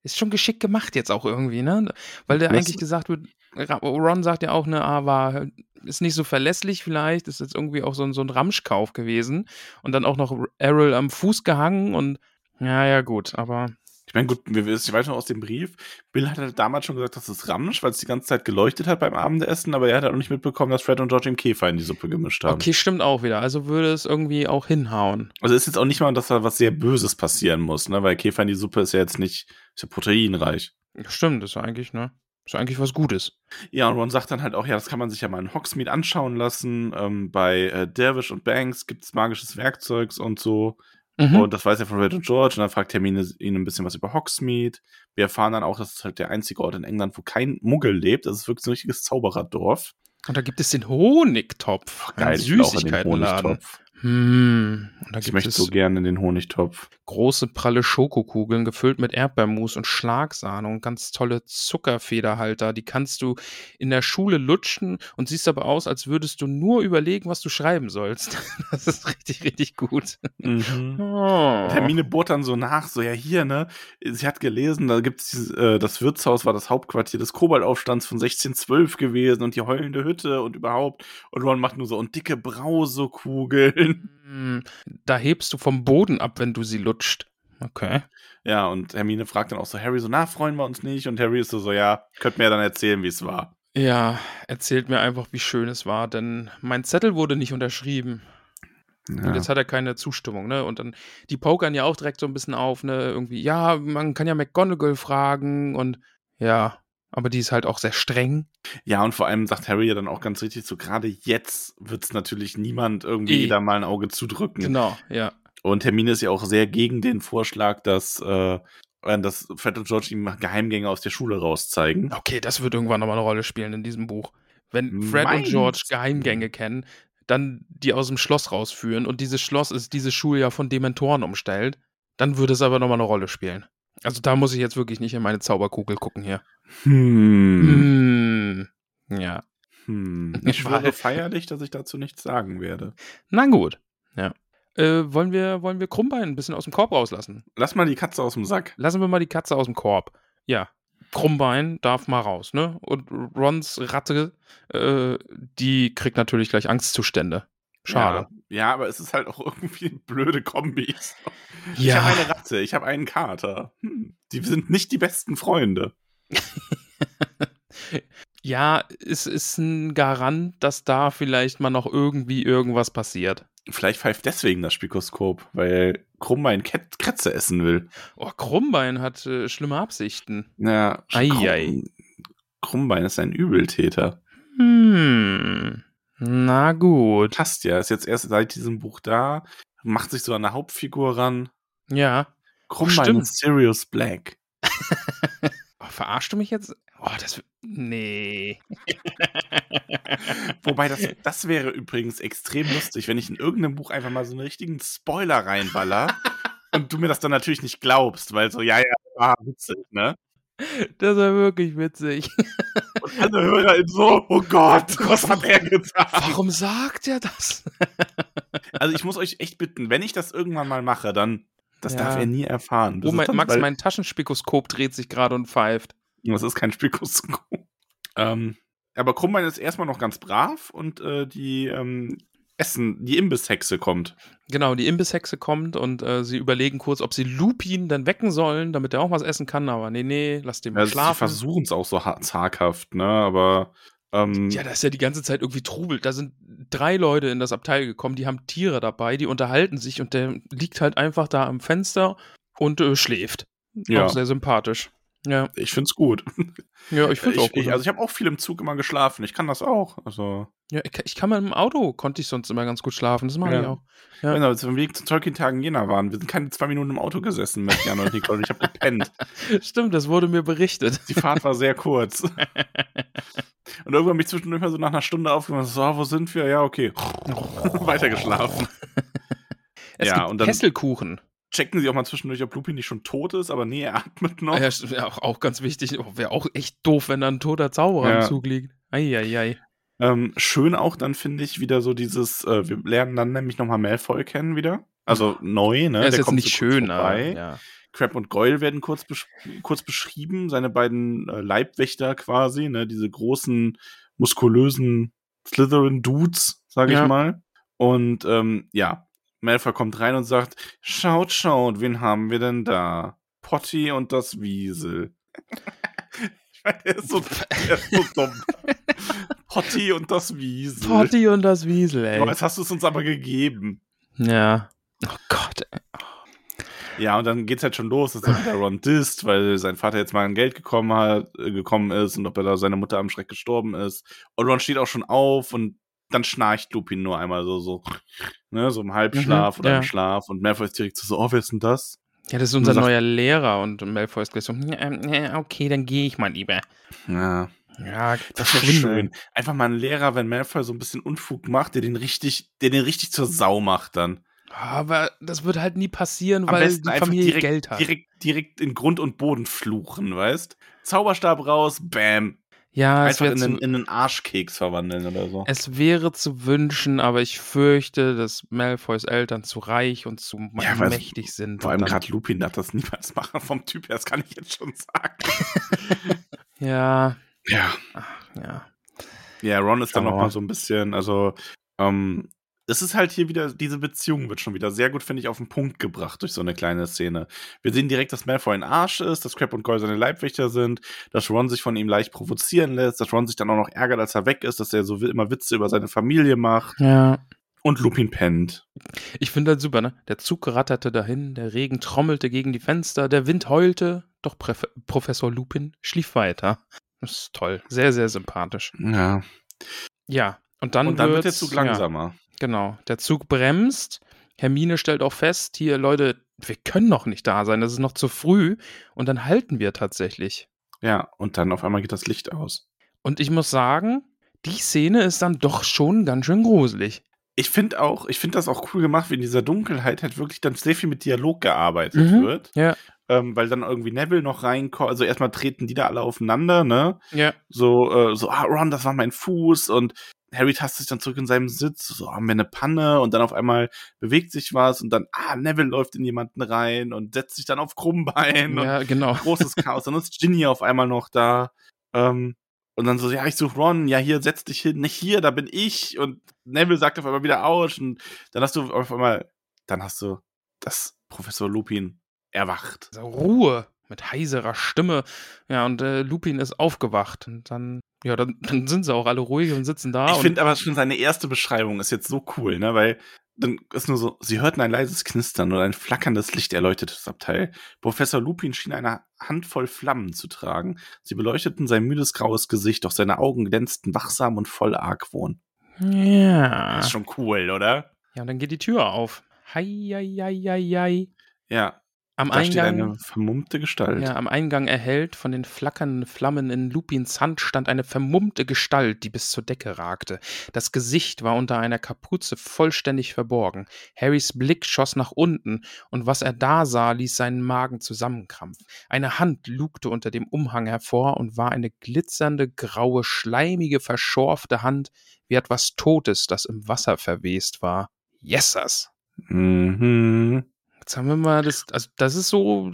Ist schon geschickt gemacht jetzt auch irgendwie, ne? Weil der Das- eigentlich gesagt wird, Ron sagt ja auch, ne, ah, war, ist nicht so verlässlich vielleicht, ist jetzt irgendwie auch so ein, so ein Ramschkauf gewesen. Und dann auch noch Errol am Fuß gehangen und ja, ja, gut, aber Ich meine, gut, wir wissen, ich weiß noch aus dem Brief, Bill hat halt damals schon gesagt, dass es Ramsch, weil es die ganze Zeit geleuchtet hat beim Abendessen, aber er hat halt auch nicht mitbekommen, dass Fred und George ihm Käfer in die Suppe gemischt haben. okay, stimmt auch wieder. Also würde es irgendwie auch hinhauen. Also ist jetzt auch nicht mal, dass da was sehr Böses passieren muss, ne? Weil Käfer in die Suppe ist ja jetzt nicht, ist ja proteinreich. Stimmt, ist eigentlich, ne? Ist eigentlich was Gutes. Ja, und Ron sagt dann halt auch, ja, das kann man sich ja mal in Hogsmeade anschauen lassen. Ähm, bei äh, Dervish und Banks gibt's magisches Werkzeugs und so. Mhm. Und das weiß er von Red und George. Und dann fragt Hermine ihn ein bisschen was über Hogsmeade. Wir erfahren dann auch, dass es halt der einzige Ort in England, wo kein Muggel lebt. Das ist wirklich so ein richtiges Zaubererdorf. Und da gibt es den Honigtopf. in den Süßigkeitenladen. Honigtopf. Hm. Und da Ich gibt möchte es so gerne in den Honigtopf. große pralle Schokokugeln gefüllt mit Erdbeermus und Schlagsahne und ganz tolle Zuckerfederhalter. Die kannst du in der Schule lutschen und siehst aber aus, als würdest du nur überlegen, was du schreiben sollst. Das ist richtig, richtig gut. Mhm. Oh. Hermine bohrt dann so nach, so ja hier, ne? Sie hat gelesen, da gibt's dieses, äh, das Wirtshaus war das Hauptquartier des Kobaldaufstands von 1612 gewesen und die heulende Hütte und überhaupt. Und Ron macht nur so und dicke Brausekugeln. Da hebst du vom Boden ab, wenn du sie lutscht. Okay. Ja, und Hermine fragt dann auch so Harry so, na, freuen wir uns nicht? Und Harry ist so, so ja, könnt mir ja dann erzählen, wie es war. Ja, erzählt mir einfach, wie schön es war, denn mein Zettel wurde nicht unterschrieben. Und Ja. jetzt hat er keine Zustimmung, ne? Und dann, die pokern ja auch direkt so ein bisschen auf, ne? Irgendwie, ja, man kann ja McGonagall fragen und ja, aber die ist halt auch sehr streng. ja, und vor allem sagt Harry ja dann auch ganz richtig so, gerade jetzt wird's natürlich niemand irgendwie Eh. jeder mal ein Auge zudrücken. Genau, ja. Und Hermine ist ja auch sehr gegen den Vorschlag, dass, äh, dass Fred und George ihm Geheimgänge aus der Schule rauszeigen. Okay, das wird irgendwann nochmal eine Rolle spielen in diesem Buch. Wenn Fred Meinst und George? Geheimgänge kennen, dann die aus dem Schloss rausführen und dieses Schloss ist dieses Schuljahr von Dementoren umstellt, dann würde es aber nochmal eine Rolle spielen. Also da muss ich jetzt wirklich nicht in meine Zauberkugel gucken hier. Hm. Hm. Ja. hm. Ich schwöre feierlich, dass ich dazu nichts sagen werde. Na gut. Ja. Äh, wollen, wir, wollen wir Krummbein ein bisschen aus dem Korb rauslassen? Lass mal die Katze aus dem Sack. Lassen wir mal die Katze aus dem Korb. Ja. Krummbein darf mal raus, ne? Und Rons Ratte, äh, die kriegt natürlich gleich Angstzustände. Schade. Ja, ja, aber es ist halt auch irgendwie blöde Kombis. Ich Ja. habe eine Ratte, ich habe einen Kater. Hm. Die sind nicht die besten Freunde. Ja, es ist ein Garant, dass da vielleicht mal noch irgendwie irgendwas passiert. Vielleicht pfeift deswegen das Spikoskop, weil Krummbein Ket- Kretze essen will. Oh, Krummbein hat äh, schlimme Absichten. Ja, Ei, Krumm- ei. Krummbein ist ein Übeltäter. Hm. Na gut. Passt ja, ist jetzt erst seit diesem Buch da, macht sich so an der Hauptfigur ran. Ja. Krummbein stimmt. ist Sirius Black. Verarscht du mich jetzt? Oh, das. Nee. Wobei, das, das wäre übrigens extrem lustig, wenn ich in irgendeinem Buch einfach mal so einen richtigen Spoiler reinballer und du mir das dann natürlich nicht glaubst, weil so, ja, ja, war witzig, ne? Das war wirklich witzig. Und alle Hörer so, oh Gott, was hat er getan? Warum sagt er das? Also ich muss euch echt bitten, wenn ich das irgendwann mal mache, dann, das Ja. darf er nie erfahren. Das Oh, mein, Max, mein Taschenspikoskop dreht sich gerade und pfeift. Das ist kein Spikoskop. ähm, aber Krummbein ist erstmal noch ganz brav und äh, die ähm, Essen, die Imbisshexe kommt. Genau, die Imbisshexe kommt und äh, sie überlegen kurz, ob sie Lupin dann wecken sollen, damit er auch was essen kann. Aber nee, nee, lass den mal sie schlafen. versuchen es auch so ha- zaghaft, ne? Aber ähm, Ja, da ist ja die ganze Zeit irgendwie Trubel. Da sind drei Leute in das Abteil gekommen, die haben Tiere dabei, die unterhalten sich und der liegt halt einfach da am Fenster und äh, schläft. Ja. Auch sehr sympathisch. Ja, ich find's gut. ja ich finde Ich, auch gut. ich, also ich habe auch viel im Zug immer geschlafen. Ich kann das auch. Also Ja, ich, kann mal im Auto, konnte ich sonst immer ganz gut schlafen. Das mache Ja. ich auch. Ja. Genau, als wir Weg zu Tolkien-Tagen Jena waren. Wir sind keine zwei Minuten im Auto gesessen mit Jan und Nicole. Ich habe gepennt. Stimmt, das wurde mir berichtet. Die Fahrt war sehr kurz. Und irgendwann bin ich zwischendurch mal so nach einer Stunde aufgemacht. So, ah, wo sind wir? Ja, okay. Weitergeschlafen. Es Ja, gibt und dann- Kesselkuchen. Checken sie auch mal zwischendurch, ob Lupin nicht schon tot ist, aber nee, er atmet noch. Ja, auch, auch ganz wichtig. Oh, Wäre auch echt doof, wenn da ein toter Zauberer Ja. im Zug liegt. Eieiei. Ähm, schön auch dann finde ich wieder so dieses, äh, wir lernen dann nämlich nochmal Malfoy kennen wieder. Also neu, ne? Er ist Der jetzt kommt nicht so schön, vorbei. ja. Crab und Goyle werden kurz, besch kurz beschrieben, seine beiden äh, Leibwächter quasi, ne? Diese großen, muskulösen Slytherin-Dudes, sage ich Ja. mal. Und ähm, ja, Malfoy kommt rein und sagt, schaut, schaut, wen haben wir denn da? Potty und das Wiesel. ich meine, der ist so, der ist so dumm. Potty und das Wiesel. Potti und das Wiesel, ey. jetzt hast du es uns aber gegeben. Ja. Oh Gott, ey. Ja, und dann geht's halt schon los, dass er wieder Ron disst, weil sein Vater jetzt mal an Geld gekommen hat, äh, gekommen ist und ob er da seine Mutter am Schreck gestorben ist. Und Ron steht auch schon auf und dann schnarcht Lupin nur einmal so, so, ne, so im Halbschlaf Mhm, oder ja. im Schlaf und Malfoy ist direkt so, oh, wer ist denn das? Ja, das ist unser sagt- neuer Lehrer und Malfoy ist gleich so, "Ja, ja, okay, dann gehe ich mal lieber. Ja, Ja, das wäre schön. Einfach mal ein Lehrer, wenn Malfoy so ein bisschen Unfug macht, der den richtig, der den richtig zur Sau macht dann. Aber das wird halt nie passieren, Am weil die Familie direkt, Geld hat. direkt, direkt in Grund und Boden fluchen, weißt? Zauberstab raus, bam, ja, es einfach wäre in zu, einen, in einen Arschkeks verwandeln oder so. es wäre zu wünschen, aber ich fürchte, dass Malfoys Eltern zu reich und zu Ja, mächtig sind. Vor allem gerade Lupin darf das niemals machen vom Typ her, das kann ich jetzt schon sagen. Ja, Ja. ja. Ja, Ron ist dann Schauen wir noch mal. mal so ein bisschen, also, ähm, es ist halt hier wieder, diese Beziehung wird schon wieder sehr gut, finde ich, auf den Punkt gebracht durch so eine kleine Szene. Wir sehen direkt, dass Malfoy ein Arsch ist, dass Crab und Goyle seine Leibwächter sind, dass Ron sich von ihm leicht provozieren lässt, dass Ron sich dann auch noch ärgert, als er weg ist, dass er so immer Witze über seine Familie macht Ja. und Lupin pennt. Ich finde das super, ne? Der Zug ratterte dahin, der Regen trommelte gegen die Fenster, der Wind heulte, doch Präf Professor Lupin schlief weiter. Das ist toll. Sehr, sehr sympathisch. Ja. Ja, und dann, und dann wird der Zug ja, langsamer. Genau. Der Zug bremst. Hermine stellt auch fest, hier, Leute, wir können noch nicht da sein, das ist noch zu früh. Und dann halten wir tatsächlich. Ja, und dann auf einmal geht das Licht aus. Und ich muss sagen, die Szene ist dann doch schon ganz schön gruselig. Ich finde auch, ich finde das auch cool gemacht, wie in dieser Dunkelheit halt wirklich dann sehr viel mit Dialog gearbeitet Mhm. wird. Ja. Ähm, weil dann irgendwie Neville noch reinkommt. Also erstmal treten die da alle aufeinander, ne? Ja. So, äh, so, ah, Ron, das war mein Fuß und Harry tastet sich dann zurück in seinem Sitz, so haben wir eine Panne und dann auf einmal bewegt sich was und dann, ah, Neville läuft in jemanden rein und setzt sich dann auf Krummbein und Ja, genau. großes Chaos. Dann ist Ginny auf einmal noch da. Ähm, und dann so, ja, ich suche Ron, ja, hier, setz dich hin, nicht hier, da bin ich. Und Neville sagt auf einmal wieder Autsch. Und dann hast du auf einmal, dann hast du das Professor Lupin erwacht. So, Ruhe mit heiserer Stimme. Ja, und äh, Lupin ist aufgewacht. Und dann, ja, dann, dann sind sie auch alle ruhig und sitzen da. ich finde aber schon seine erste Beschreibung ist jetzt so cool, ne, weil dann ist nur so, sie hörten ein leises Knistern und ein flackerndes Licht erleuchtete das Abteil. Professor Lupin schien eine Handvoll Flammen zu tragen. Sie beleuchteten sein müdes graues Gesicht, doch seine Augen glänzten wachsam und voll Argwohn. ja. Das ist schon cool, oder? Ja, und dann geht die Tür auf. Hei, hei, hei, hei, hei. Ja, Am da steht Eingang. eine vermummte Gestalt. Ja, am Eingang erhellt von den flackernden Flammen in Lupins Hand stand eine vermummte Gestalt, die bis zur Decke ragte. Das Gesicht war unter einer Kapuze vollständig verborgen. Harrys Blick schoss nach unten, und was er da sah, ließ seinen Magen zusammenkrampfen. Eine Hand lugte unter dem Umhang hervor und war eine glitzernde, graue, schleimige, verschorfte Hand, wie etwas Totes, das im Wasser verwest war. Yesers! Mhm. Jetzt haben wir mal das, also das ist so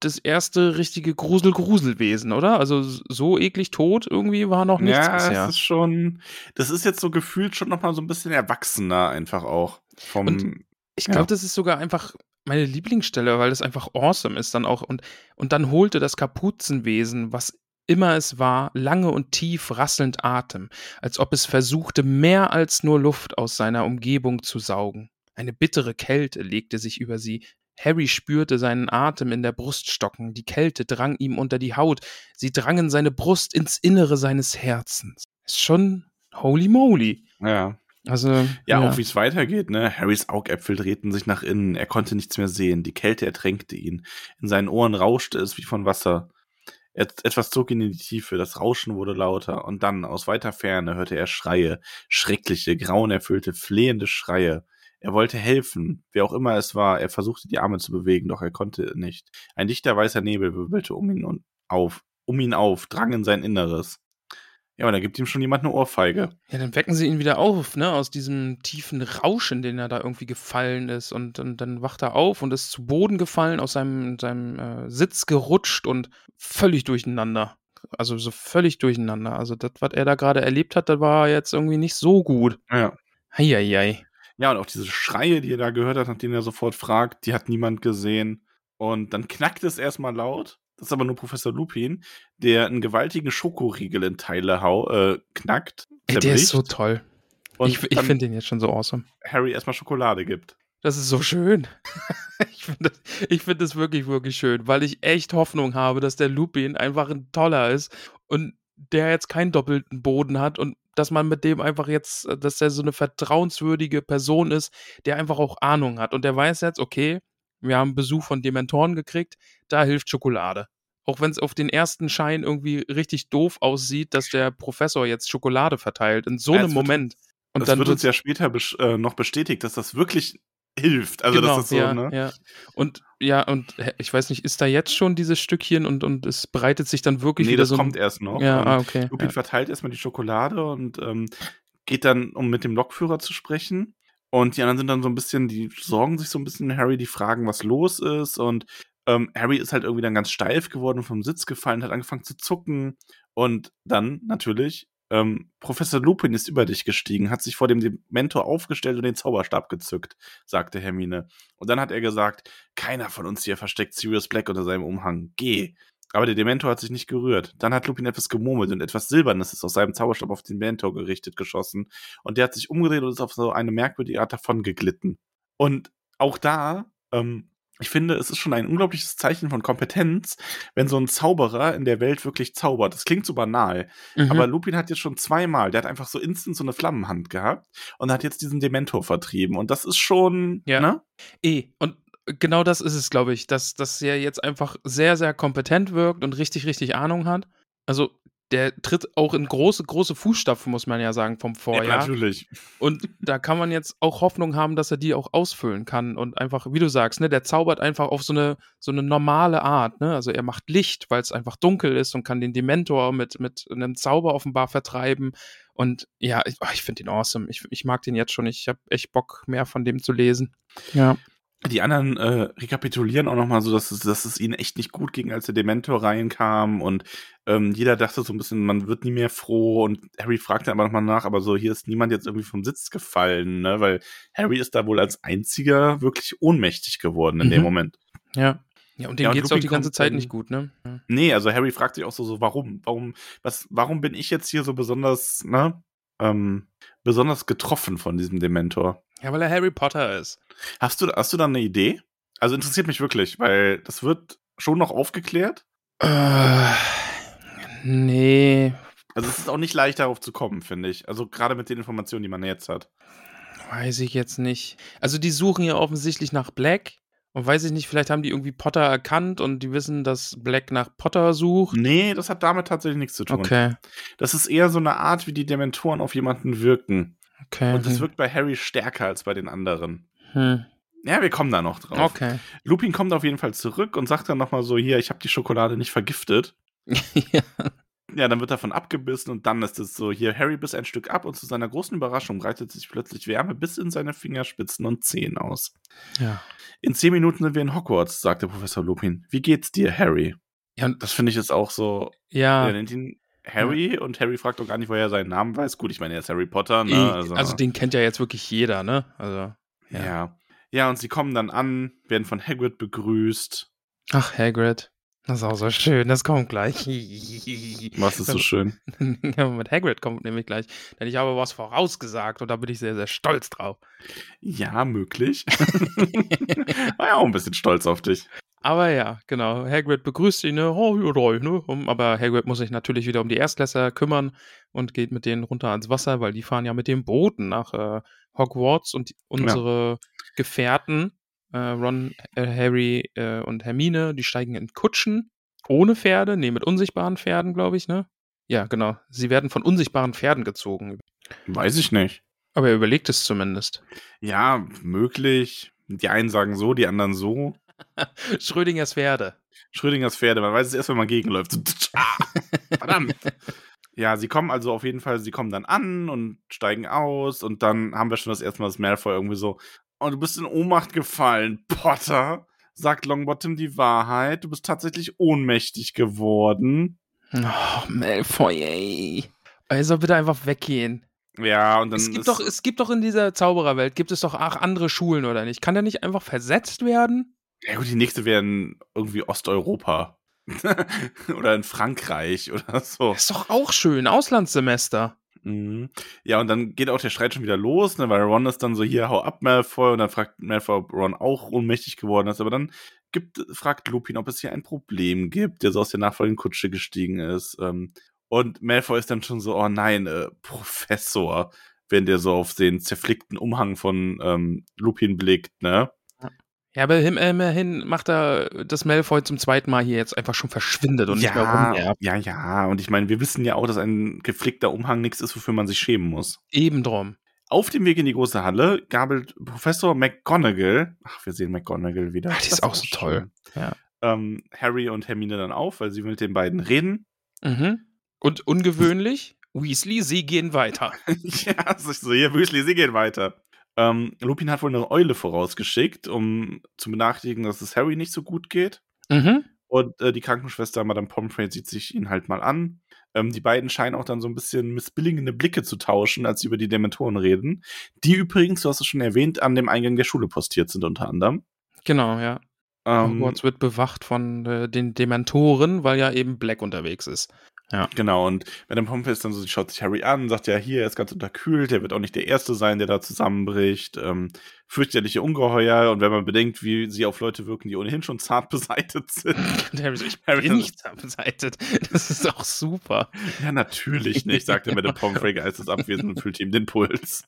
das erste richtige Grusel-Gruselwesen, oder? Also so eklig tot irgendwie war noch nichts Ja, bisher. es ist schon, das ist jetzt so gefühlt schon noch mal so ein bisschen erwachsener einfach auch. Vom, Und Ich ja. glaube, das ist sogar einfach meine Lieblingsstelle, weil das einfach awesome ist dann auch. Und, und dann holte das Kapuzenwesen, was immer es war, lange und tief rasselnd Atem, als ob es versuchte, mehr als nur Luft aus seiner Umgebung zu saugen. Eine bittere Kälte legte sich über sie. Harry spürte seinen Atem in der Brust stocken. Die Kälte drang ihm unter die Haut. Sie drang in seine Brust ins Innere seines Herzens. Ist schon Holy moly. Ja. Also, Ja, auch wie es weitergeht, ne? Harrys Augäpfel drehten sich nach innen, er konnte nichts mehr sehen, die Kälte ertränkte ihn, in seinen Ohren rauschte es wie von Wasser. Et etwas zog ihn in die Tiefe, das Rauschen wurde lauter, und dann, aus weiter Ferne, hörte er Schreie, schreckliche, grauenerfüllte, flehende Schreie. Er wollte helfen, wer auch immer es war, er versuchte die Arme zu bewegen, doch er konnte nicht. Ein dichter weißer Nebel wirbelte um ihn und auf, um ihn auf, drang in sein Inneres. Ja, und da gibt ihm schon jemand eine Ohrfeige. Ja, dann wecken sie ihn wieder auf, ne, aus diesem tiefen Rausch, in den er da irgendwie gefallen ist. Und, und dann wacht er auf und ist zu Boden gefallen, aus seinem, seinem äh, Sitz gerutscht und völlig durcheinander. Also so völlig durcheinander. Also das, was er da gerade erlebt hat, das war jetzt irgendwie nicht so gut. Ja. Heieiei. Ja, und auch diese Schreie, die er da gehört hat, nach denen er sofort fragt, die hat niemand gesehen. Und dann knackt es erstmal laut. Das ist aber nur Professor Lupin, der einen gewaltigen Schokoriegel in Teile hau äh, knackt. Ey, der ist so toll. und ich ich finde den jetzt schon so awesome. Harry erstmal Schokolade gibt. Das ist so schön. ich finde das, ich find das wirklich, wirklich schön, weil ich echt Hoffnung habe, dass der Lupin einfach ein toller ist und der jetzt keinen doppelten Boden hat und dass man mit dem einfach jetzt, äh, dass er so eine vertrauenswürdige Person ist, der einfach auch Ahnung hat. Und der weiß jetzt, okay, wir haben Besuch von Dementoren gekriegt, da hilft Schokolade. Auch wenn es auf den ersten Schein irgendwie richtig doof aussieht, dass der Professor jetzt Schokolade verteilt, in so Ja, einem wird- Moment. Und das dann wird uns ja später äh, noch bestätigt, dass das wirklich hilft. Also das ist so, ja, ne? ja. Und ja, und ich weiß nicht, ist da jetzt schon dieses Stückchen und, und es breitet sich dann wirklich Nee, wieder das so. kommt erst noch. Ja, ah, okay. Lupin Ja. verteilt erstmal die Schokolade und ähm, geht dann, um mit dem Lokführer zu sprechen. Und die anderen sind dann so ein bisschen, die sorgen sich so ein bisschen Harry, die fragen, was los ist. Und ähm, Harry ist halt irgendwie dann ganz steif geworden, vom Sitz gefallen, hat angefangen zu zucken. Und dann natürlich, ähm, Professor Lupin ist über dich gestiegen, hat sich vor dem Dementor aufgestellt und den Zauberstab gezückt, sagte Hermine. Und dann hat er gesagt, keiner von uns hier versteckt Sirius Black unter seinem Umhang. Geh. Aber der Dementor hat sich nicht gerührt. Dann hat Lupin etwas gemurmelt und etwas Silbernes ist aus seinem Zauberstab auf den Dementor gerichtet geschossen. Und der hat sich umgedreht und ist auf so eine merkwürdige Art davon geglitten. Und auch da, ähm, ich finde, es ist schon ein unglaubliches Zeichen von Kompetenz, wenn so ein Zauberer in der Welt wirklich zaubert. Das klingt so banal, Mhm. aber Lupin hat jetzt schon zweimal, der hat einfach so instant so eine Flammenhand gehabt und hat jetzt diesen Dementor vertrieben. Und das ist schon, Ja. ne? Eh, und genau das ist es, glaube ich, dass, dass er jetzt einfach sehr, sehr kompetent wirkt und richtig, richtig Ahnung hat. Also, der tritt auch in große, große Fußstapfen, muss man ja sagen, vom Vorjahr. natürlich. Und da kann man jetzt auch Hoffnung haben, dass er die auch ausfüllen kann und einfach, wie du sagst, ne, der zaubert einfach auf so eine, so eine normale Art, ne? Also er macht Licht, weil es einfach dunkel ist und kann den Dementor mit, mit einem Zauber offenbar vertreiben. Und ja, ich, ich finde ihn awesome. Ich, ich mag den jetzt schon. Ich habe echt Bock, mehr von dem zu lesen. Ja. Die anderen äh, rekapitulieren auch nochmal so, dass es, dass es ihnen echt nicht gut ging, als der Dementor reinkam und ähm, jeder dachte so ein bisschen, man wird nie mehr froh und Harry fragte aber nochmal nach, aber so, hier ist niemand jetzt irgendwie vom Sitz gefallen, ne, weil Harry ist da wohl als einziger wirklich ohnmächtig geworden in dem Mhm. Moment. Ja. Ja, und dem Ja, und geht's auch die ganze Zeit nicht gut, ne? Ja. Nee, also Harry fragt sich auch so, so warum, warum, was, warum bin ich jetzt hier so besonders, ne, ähm, besonders getroffen von diesem Dementor? ja, weil er Harry Potter ist. Hast du, hast du da eine Idee? Also interessiert mich wirklich, weil das wird schon noch aufgeklärt. Äh, nee, Also es ist auch nicht leicht darauf zu kommen, finde ich. Also gerade mit den Informationen, die man jetzt hat. Weiß ich jetzt nicht. Also die suchen ja offensichtlich nach Black. Und weiß ich nicht, vielleicht haben die irgendwie Potter erkannt und die wissen, dass Black nach Potter sucht. Nee, das hat damit tatsächlich nichts zu tun. Okay, Das ist eher so eine Art, wie die Dementoren auf jemanden wirken. okay. Und das hm. wirkt bei Harry stärker als bei den anderen. Hm. Ja, wir kommen da noch drauf. Okay. Lupin kommt auf jeden Fall zurück und sagt dann nochmal so, hier, ich habe die Schokolade nicht vergiftet. ja. Ja, dann wird davon abgebissen und dann ist es so, hier, Harry biss ein Stück ab und zu seiner großen Überraschung breitet sich plötzlich Wärme bis in seine Fingerspitzen und Zehen aus. ja. In zehn Minuten sind wir in Hogwarts, sagte Professor Lupin. Wie geht's dir, Harry? Ja, Das finde ich jetzt auch so, ja. er nennt ihn Harry und Harry fragt auch gar nicht, woher er seinen Namen weiß. Gut, ich meine, er ist Harry Potter, ne? Also, also den kennt ja jetzt wirklich jeder, ne? Also. ja. ja. ja. und sie kommen dann an, werden von Hagrid begrüßt. Ach, Hagrid. Das ist auch so schön, das kommt gleich. Was ist so schön? ja, mit Hagrid kommt nämlich gleich. Denn ich habe was vorausgesagt und da bin ich sehr, sehr stolz drauf. Ja, möglich. War ja auch ein bisschen stolz auf dich. Aber ja, genau. Hagrid begrüßt ihn, ne? Oh, ja, ne? Aber Hagrid muss sich natürlich wieder um die Erstklässler kümmern und geht mit denen runter ans Wasser, weil die fahren ja mit dem Booten nach äh, Hogwarts und unsere Gefährten, äh, Ron, äh, Harry äh, und Hermine, die steigen in Kutschen ohne Pferde, nee, mit unsichtbaren Pferden, glaube ich, ne? Ja, genau. Sie werden von unsichtbaren Pferden gezogen. Weiß ich nicht. Aber er überlegt es zumindest. Ja, möglich. Die einen sagen so, die anderen so. Schrödingers Pferde. Schrödingers Pferde, man weiß es erst, wenn man gegenläuft. Verdammt. Ja, sie kommen also auf jeden Fall, sie kommen dann an und steigen aus und dann haben wir schon das erste Mal das Malfoy irgendwie so, oh, du bist in Ohnmacht gefallen, Potter. Sagt Longbottom die Wahrheit, du bist tatsächlich ohnmächtig geworden. Oh, Malfoy, ey. Er soll bitte einfach weggehen. Ja, und dann Es gibt, ist, doch, es gibt doch in dieser Zaubererwelt, gibt es doch auch andere Schulen, oder nicht? Kann der nicht einfach versetzt werden? ja gut, die nächste wären irgendwie Osteuropa. oder in Frankreich oder so. Ist doch auch schön, Auslandssemester. Mhm. Ja, und dann geht auch der Streit schon wieder los, ne, weil Ron ist dann so, hier, hau ab, Malfoy, und dann fragt Malfoy, ob Ron auch ohnmächtig geworden ist, aber dann gibt, fragt Lupin, ob es hier ein Problem gibt, der so aus der nachfolgenden Kutsche gestiegen ist. Ähm, und Malfoy ist dann schon so, oh nein, äh, Professor, wenn der so auf den zerflickten Umhang von ähm, Lupin blickt, ne? Ja, aber im- immerhin macht er, dass Malfoy zum zweiten Mal hier jetzt einfach schon verschwindet und nicht mehr rumnervt. ja, ja, und ich meine, wir wissen ja auch, dass ein geflickter Umhang nichts ist, wofür man sich schämen muss. Eben drum. Auf dem Weg in die große Halle gabelt Professor McGonagall, ach, wir sehen McGonagall wieder. Ach, die Das ist auch so schön. toll. Ja. Ähm, Harry und Hermine dann auf, weil sie mit den beiden reden. Mhm. Und ungewöhnlich, Weasley, sie gehen weiter. ja, so, so, hier, Weasley, sie gehen weiter. Ähm, Lupin hat wohl eine Eule vorausgeschickt, um zu benachrichtigen, dass es Harry nicht so gut geht. Mhm. Und äh, die Krankenschwester Madame Pomfrey sieht sich ihn halt mal an. Ähm, die beiden scheinen auch dann so ein bisschen missbilligende Blicke zu tauschen, als sie über die Dementoren reden. Die übrigens, du hast es schon erwähnt, an dem Eingang der Schule postiert sind unter anderem. Genau, ja. Ähm, Hogwarts wird bewacht von äh, den Dementoren, weil ja eben Black unterwegs ist. Genau, und Madame Pomfrey ist dann so, sie schaut sich Harry an, sagt ja, hier, er ist ganz unterkühlt, er wird auch nicht der Erste sein, der da zusammenbricht. Ähm, fürchterliche Ungeheuer, und wenn man bedenkt, wie sie auf Leute wirken, die ohnehin schon zart beseitet sind. Und Harry so, ich Harry bin nicht beseitet. Das ist doch super. Ja, natürlich nicht, sagte Madame Pomfrey geistesabwesend und fühlte ihm den Puls.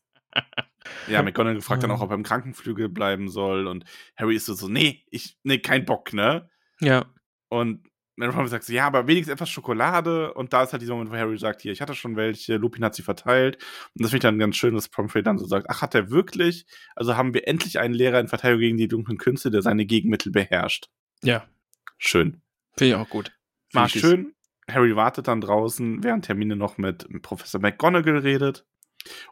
Ja, McGonagall fragt dann auch, ob er im Krankenflügel bleiben soll, und Harry ist so, so nee, ich, nee, kein Bock, ne? Ja. Und Madame Pomfrey sagt so, ja, aber wenigstens etwas Schokolade. Und da ist halt dieser Moment, wo Harry sagt, hier, ich hatte schon welche, Lupin hat sie verteilt. Und das finde ich dann ganz schön, dass Pomfrey dann so sagt, ach, hat er wirklich? Also haben wir endlich einen Lehrer in Verteidigung gegen die dunklen Künste, der seine Gegenmittel beherrscht. Ja. Schön. Finde ich auch gut. Mag ich. schön. Harry wartet dann draußen, während Hermine noch mit Professor McGonagall redet.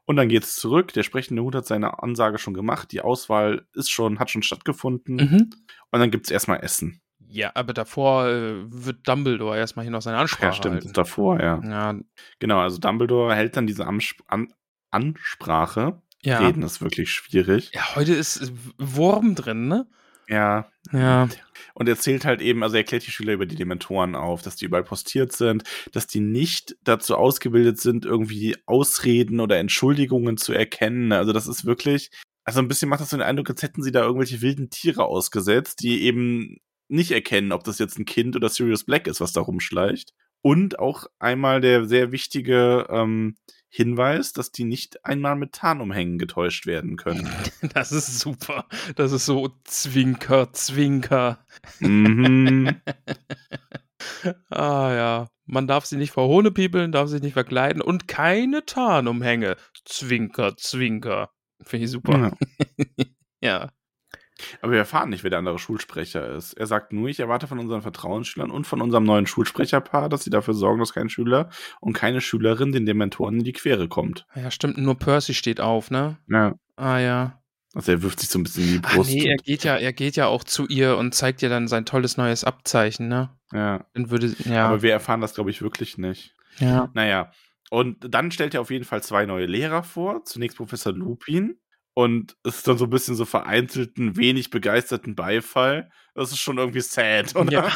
Und dann geht's zurück. Der sprechende Hut hat seine Ansage schon gemacht. Die Auswahl ist schon, hat schon stattgefunden. Mhm. Und dann gibt's erstmal Essen. Ja, aber davor äh, wird Dumbledore erstmal hier noch seine Ansprache Ja, stimmt. halten. Davor, ja. Ja, Genau, also Dumbledore hält dann diese Amsp An Ansprache. ja. Reden ist wirklich schwierig. ja, heute ist Wurm drin, ne? Ja. Ja. Und erzählt halt eben, also er erklärt die Schüler über die Dementoren auf, dass die überall postiert sind, dass die nicht dazu ausgebildet sind, irgendwie Ausreden oder Entschuldigungen zu erkennen. Also das ist wirklich, also ein bisschen macht das so den Eindruck, als hätten sie da irgendwelche wilden Tiere ausgesetzt, die eben nicht erkennen, ob das jetzt ein Kind oder Sirius Black ist, was da rumschleicht. Und auch einmal der sehr wichtige ähm, Hinweis, dass die nicht einmal mit Tarnumhängen getäuscht werden können. Das ist super. Das ist so Zwinker, Zwinker. mhm. Ah ja. Man darf sie nicht verhohnepiepeln, darf sich nicht verkleiden und keine Tarnumhänge. Zwinker, Zwinker. Finde ich super. Ja. Ja. Aber wir erfahren nicht, wer der andere Schulsprecher ist. Er sagt nur, ich erwarte von unseren Vertrauensschülern und von unserem neuen Schulsprecherpaar, dass sie dafür sorgen, dass kein Schüler und keine Schülerin den Dementoren in die Quere kommt. Ja, stimmt. Nur Percy steht auf, ne? Ja. Ah ja. Also er wirft sich so ein bisschen in die Ach Brust. nee, er geht ja, er geht ja auch zu ihr und zeigt ihr dann sein tolles neues Abzeichen, ne? ja. Dann würde, ja. Aber wir erfahren das, glaube ich, wirklich nicht. ja. Naja. Und dann stellt er auf jeden Fall zwei neue Lehrer vor. Zunächst Professor Lupin. Und es ist dann so ein bisschen so vereinzelten, wenig begeisterten Beifall. Das ist schon irgendwie sad, oder? Ja.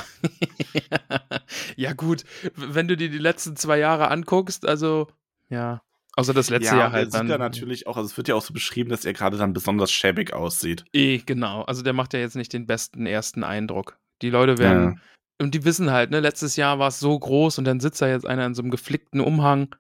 ja, gut. Wenn du dir die letzten zwei Jahre anguckst, also, ja. Außer das letzte ja, Jahr halt er dann. sieht da natürlich auch, also es wird ja auch so beschrieben, dass er gerade dann besonders schäbig aussieht. Eh, genau. Also der macht ja jetzt nicht den besten ersten Eindruck. Die Leute werden, und die wissen halt, ne, letztes Jahr war es so groß und dann sitzt da jetzt einer in so einem geflickten Umhang.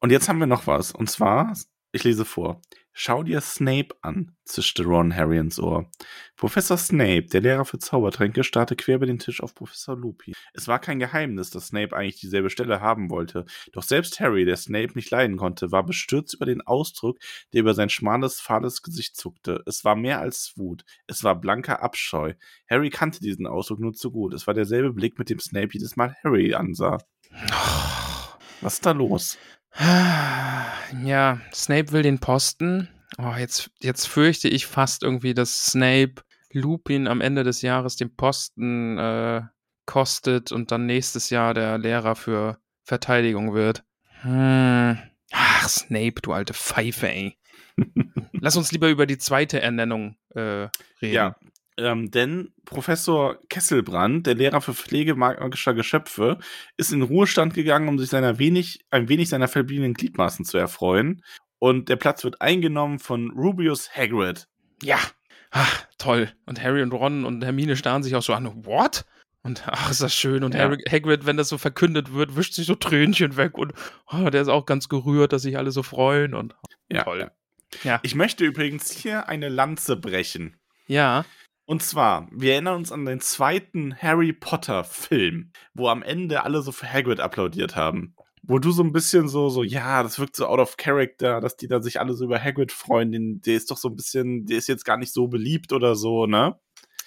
Und jetzt haben wir noch was. Und zwar, ich lese vor. Schau dir Snape an, zischte Ron Harry ins Ohr. Professor Snape, der Lehrer für Zaubertränke, starrte quer über den Tisch auf Professor Lupin. Es war kein Geheimnis, dass Snape eigentlich dieselbe Stelle haben wollte. Doch selbst Harry, der Snape nicht leiden konnte, war bestürzt über den Ausdruck, der über sein schmales, fahles Gesicht zuckte. Es war mehr als Wut. Es war blanker Abscheu. Harry kannte diesen Ausdruck nur zu gut. Es war derselbe Blick, mit dem Snape jedes Mal Harry ansah. Was ist da los? Ja, Snape will den Posten. Oh, jetzt, jetzt fürchte ich fast irgendwie, dass Snape Lupin am Ende des Jahres den Posten äh, kostet und dann nächstes Jahr der Lehrer für Verteidigung wird. Hm. Ach, Snape, du alte Pfeife, ey. Lass uns lieber über die zweite Ernennung äh, reden. Ja, ähm, denn Professor Kesselbrand, der Lehrer für Pflege magischer Geschöpfe, ist in Ruhestand gegangen, um sich seiner wenig, ein wenig seiner verbliebenen Gliedmaßen zu erfreuen. Und der Platz wird eingenommen von Rubius Hagrid. Ja. Ach, toll. Und Harry und Ron und Hermine starren sich auch so an. What? Und ach, ist das schön. Und ja. Harry, Hagrid, wenn das so verkündet wird, wischt sich so Tränchen weg. Und oh, der ist auch ganz gerührt, dass sich alle so freuen. Und oh, ja. toll. Ja. Ich möchte übrigens hier eine Lanze brechen. Ja. Und zwar, wir erinnern uns an den zweiten Harry Potter Film, wo am Ende alle so für Hagrid applaudiert haben. Wo du so ein bisschen so, so, ja, das wirkt so out of character, dass die da sich alle so über Hagrid freuen. Den, der ist doch so ein bisschen, der ist jetzt gar nicht so beliebt oder so, ne?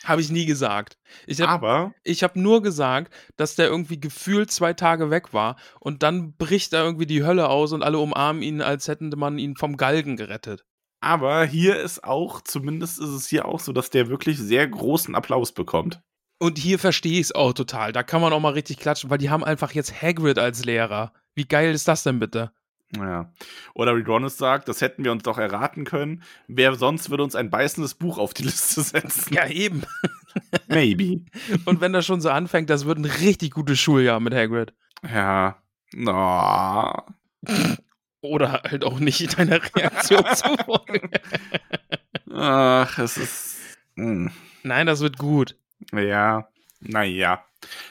Habe ich nie gesagt. Ich hab, Aber ich habe nur gesagt, dass der irgendwie gefühlt zwei Tage weg war und dann bricht da irgendwie die Hölle aus und alle umarmen ihn, als hätten man ihn vom Galgen gerettet. Aber hier ist auch, zumindest ist es hier auch so, dass der wirklich sehr großen Applaus bekommt. Und hier verstehe ich es auch total. Da kann man auch mal richtig klatschen, weil die haben einfach jetzt Hagrid als Lehrer. Wie geil ist das denn bitte? Ja. Oder wie Ronus sagt, das hätten wir uns doch erraten können. Wer sonst würde uns ein beißendes Buch auf die Liste setzen? Ja, eben. Maybe. Und wenn das schon so anfängt, das wird ein richtig gutes Schuljahr mit Hagrid. Ja. No. Oder halt auch nicht deiner Reaktion zu folgen. Ach, es ist. Mh. Nein, das wird gut. Ja. Naja.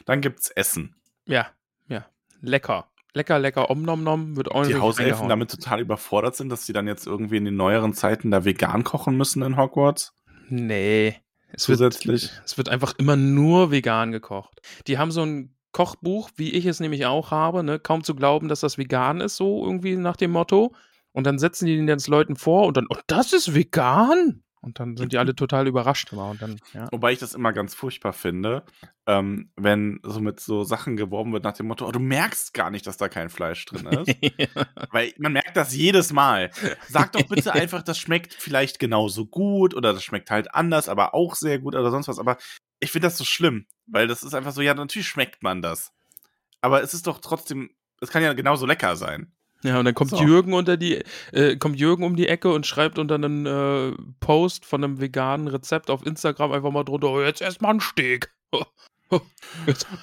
Dann gibt's Essen. Ja, ja. Lecker. Lecker, lecker, om nom nom, wird ordentlich Die Hauselfen damit total überfordert sind, dass sie dann jetzt irgendwie in den neueren Zeiten da vegan kochen müssen in Hogwarts? Nee. Es Zusätzlich. Wird, es wird einfach immer nur vegan gekocht. Die haben so ein Kochbuch, wie ich es nämlich auch habe, ne? kaum zu glauben, dass das vegan ist, so irgendwie nach dem Motto. Und dann setzen die den jetzt Leuten vor und dann, oh, das ist vegan? Und dann sind die alle total überrascht immer. Und dann, ja. Wobei ich das immer ganz furchtbar finde, ähm, wenn so mit so Sachen geworben wird nach dem Motto, oh, du merkst gar nicht, dass da kein Fleisch drin ist. Weil man merkt das jedes Mal. Sag doch bitte einfach, das schmeckt vielleicht genauso gut oder das schmeckt halt anders, aber auch sehr gut oder sonst was. Aber ich finde das so schlimm, weil das ist einfach so, ja, natürlich schmeckt man das. Aber es ist doch trotzdem, es kann ja genauso lecker sein. Ja, und dann kommt so. Jürgen unter die, äh, kommt Jürgen um die Ecke und schreibt unter einen äh, Post von einem veganen Rezept auf Instagram einfach mal drunter, oh, jetzt erstmal ein Steak.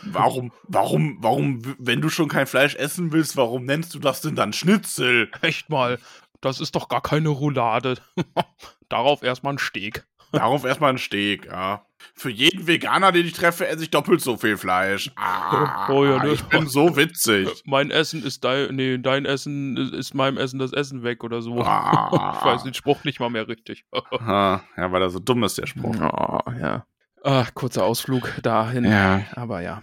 warum, warum, warum, wenn du schon kein Fleisch essen willst, warum nennst du das denn dann Schnitzel? Echt mal, das ist doch gar keine Roulade. Darauf erstmal ein Steak. Darauf erstmal ein Steak, ja. Für jeden Veganer, den ich treffe, esse ich doppelt so viel Fleisch. Ah, oh, ja, ne? Ich bin so witzig. Mein Essen ist dein, nee, dein Essen ist meinem Essen das Essen weg oder so. Ah. Ich weiß den Spruch nicht mal mehr richtig. ja, weil er so dumm ist, der Spruch. Oh, ja. Ach, kurzer Ausflug dahin. Ja. Aber ja.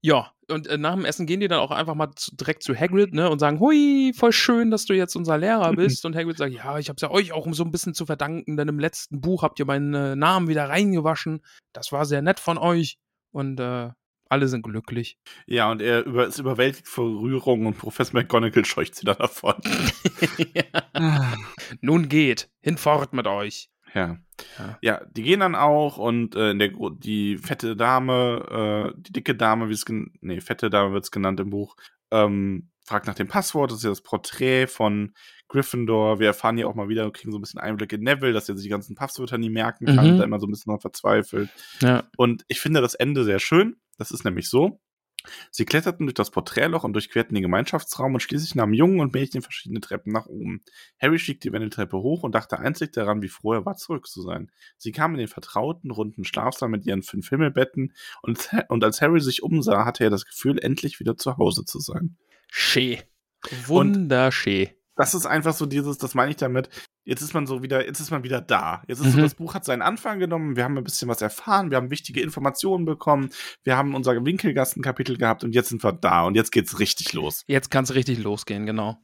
Ja, und äh, nach dem Essen gehen die dann auch einfach mal zu, direkt zu Hagrid, ne, und sagen, hui, voll schön, dass du jetzt unser Lehrer bist. und Hagrid sagt, ja, ich hab's ja euch auch um so ein bisschen zu verdanken, denn im letzten Buch habt ihr meinen äh, Namen wieder reingewaschen. Das war sehr nett von euch. Und äh, alle sind glücklich. Ja, und er über, ist überwältigt vor Rührung und Professor McGonagall scheucht sie dann davon. ja. Nun geht, hinfort mit euch. Ja. ja. Ja, die gehen dann auch und äh, der, die fette Dame, äh, die dicke Dame, wie es nee, fette Dame wird es genannt im Buch, ähm, fragt nach dem Passwort. Das ist ja das Porträt von Gryffindor. Wir erfahren hier auch mal wieder, kriegen so ein bisschen Einblick in Neville, dass er sich die ganzen Passwörter nie merken kann, mhm. da immer so ein bisschen noch verzweifelt. Ja. Und ich finde das Ende sehr schön. Das ist nämlich so. Sie kletterten durch das Porträtloch und durchquerten den Gemeinschaftsraum und schließlich nahmen Jungen und Mädchen verschiedene Treppen nach oben. Harry stieg die Wendeltreppe hoch und dachte einzig daran, wie froh er war, zurück zu sein. Sie kamen in den vertrauten, runden Schlafsaal mit ihren fünf Himmelbetten und, und als Harry sich umsah, hatte er das Gefühl, endlich wieder zu Hause zu sein. Schee. Wunderschee. Das ist einfach so dieses, das meine ich damit, jetzt ist man so wieder, jetzt ist man wieder da. Jetzt ist so, Mhm. das Buch hat seinen Anfang genommen, wir haben ein bisschen was erfahren, wir haben wichtige Informationen bekommen, wir haben unser Winkelgasten-Kapitel gehabt und jetzt sind wir da und jetzt geht's richtig los. Jetzt kann es richtig losgehen, genau.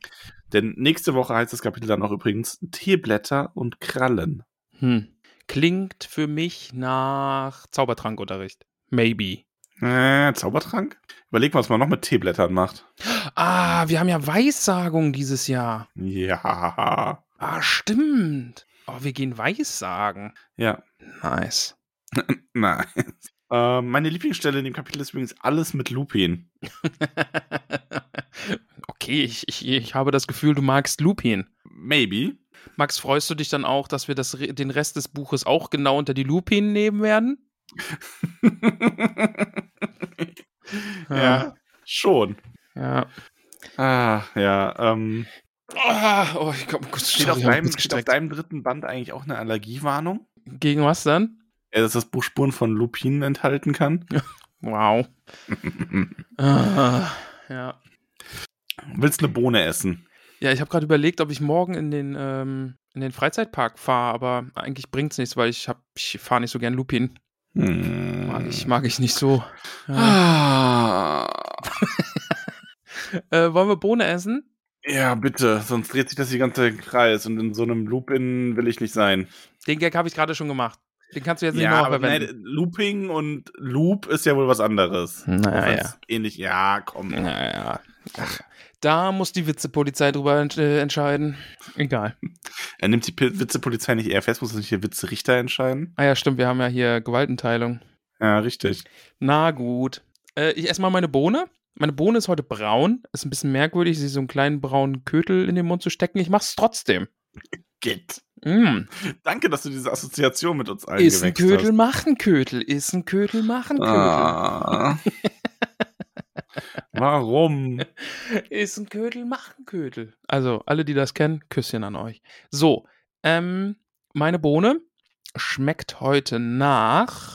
Denn nächste Woche heißt das Kapitel dann auch übrigens Teeblätter und Krallen. Hm. Klingt für mich nach Zaubertrankunterricht. Maybe. Äh, Zaubertrank? Überleg mal, was man noch mit Teeblättern macht. Ah, wir haben ja Weissagung dieses Jahr. Ja. Ah, stimmt. Oh, wir gehen Weissagen. Ja. Nice. Nein. Äh, meine Lieblingsstelle in dem Kapitel ist übrigens alles mit Lupin. okay, ich, ich, ich habe das Gefühl, du magst Lupin. Maybe. Max, freust du dich dann auch, dass wir das, den Rest des Buches auch genau unter die Lupin nehmen werden? ja, schon. Ja. Ah, ja. Ähm, Ah, oh, ich komm, steht, auf deinem, steht auf deinem dritten Band eigentlich auch eine Allergiewarnung? Gegen was dann? Ja, dass das Buch Spuren von Lupinen enthalten kann? Wow. ah, ja. Willst eine Bohne essen? Ja, ich habe gerade überlegt, ob ich morgen in den, ähm, in den Freizeitpark fahre, aber eigentlich bringt's nichts, weil ich, hab- ich fahre nicht so gern Lupin. Hm. Mag ich, mag ich nicht so. Ja. Ah. Äh, wollen wir Bohne essen? Ja, bitte, sonst dreht sich das die ganze Kreis und in so einem Loop-In will ich nicht sein. Den Gag habe ich gerade schon gemacht. Den kannst du jetzt nicht Ja, aber verwenden. nein, Looping und Loop ist ja wohl was anderes. Na Auch wenn's ja. Ähnlich, ja, komm. Naja. Ach, da muss die Witzepolizei drüber ent äh, entscheiden. Egal. Er nimmt die Pil- Witzepolizei nicht eher fest, muss nicht der Witzerichter entscheiden? Ah ja, stimmt, wir haben ja hier Gewaltenteilung. Ja, richtig. Na gut. Äh, ich esse mal meine Bohne. Meine Bohne ist heute braun. Ist ein bisschen merkwürdig, sie so einen kleinen braunen Kötel in den Mund zu stecken. Ich mach's trotzdem. Geht. Mm. Danke, dass du diese Assoziation mit uns allen Ist ein Kötel, hast. mach ein Kötel. Ist ein Kötel, mach ein Kötel. Ah. Warum? Ist ein Kötel, mach ein Kötel. Also, alle, die das kennen, Küsschen an euch. So, ähm, meine Bohne schmeckt heute nach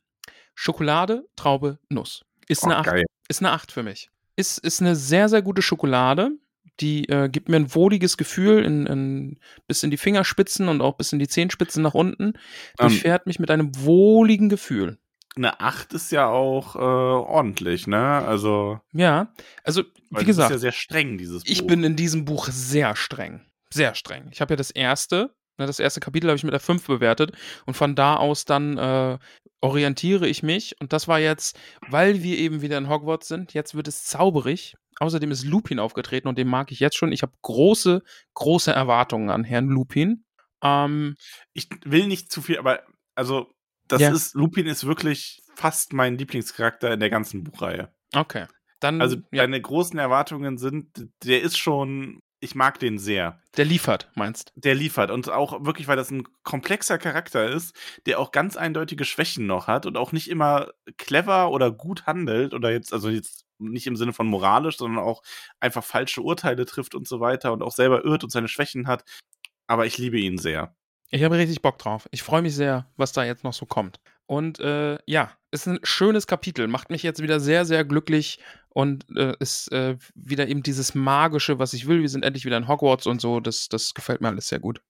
Schokolade, Traube, Nuss. Ist, Oh, eine 8, geil. ist eine 8 für mich. Ist, ist eine sehr, sehr gute Schokolade. Die äh, gibt mir ein wohliges Gefühl in, in, bis in die Fingerspitzen und auch bis in die Zehenspitzen nach unten. Ähm. Durchfährt mich mit einem wohligen Gefühl. Eine 8 ist ja auch äh, ordentlich, ne? Also, Ja, also, wie das gesagt. ist ja sehr streng, dieses Buch. Ich bin in diesem Buch sehr streng. Sehr streng. Ich habe ja das erste, ne, das erste Kapitel habe ich mit der 5 bewertet und von da aus dann äh, orientiere ich mich. Und das war jetzt, weil wir eben wieder in Hogwarts sind, jetzt wird es zauberig. Außerdem ist Lupin aufgetreten und den mag ich jetzt schon. Ich habe große, große Erwartungen an Herrn Lupin. Ähm, ich will nicht zu viel, aber also das Ja. ist Lupin ist wirklich fast mein Lieblingscharakter in der ganzen Buchreihe. okay. Dann, Also ja, deine großen Erwartungen sind, der ist schon, ich mag den sehr. der liefert, meinst Der liefert und auch wirklich, weil das ein komplexer Charakter ist, der auch ganz eindeutige Schwächen noch hat und auch nicht immer clever oder gut handelt oder jetzt, also jetzt nicht im Sinne von moralisch, sondern auch einfach falsche Urteile trifft und so weiter und auch selber irrt und seine Schwächen hat. Aber ich liebe ihn sehr. Ich habe richtig Bock drauf. Ich freue mich sehr, was da jetzt noch so kommt. Und äh, ja, ist ein schönes Kapitel, macht mich jetzt wieder sehr, sehr glücklich und äh, ist äh, wieder eben dieses Magische, was ich will. Wir sind endlich wieder in Hogwarts und so. Das, das gefällt mir alles sehr gut.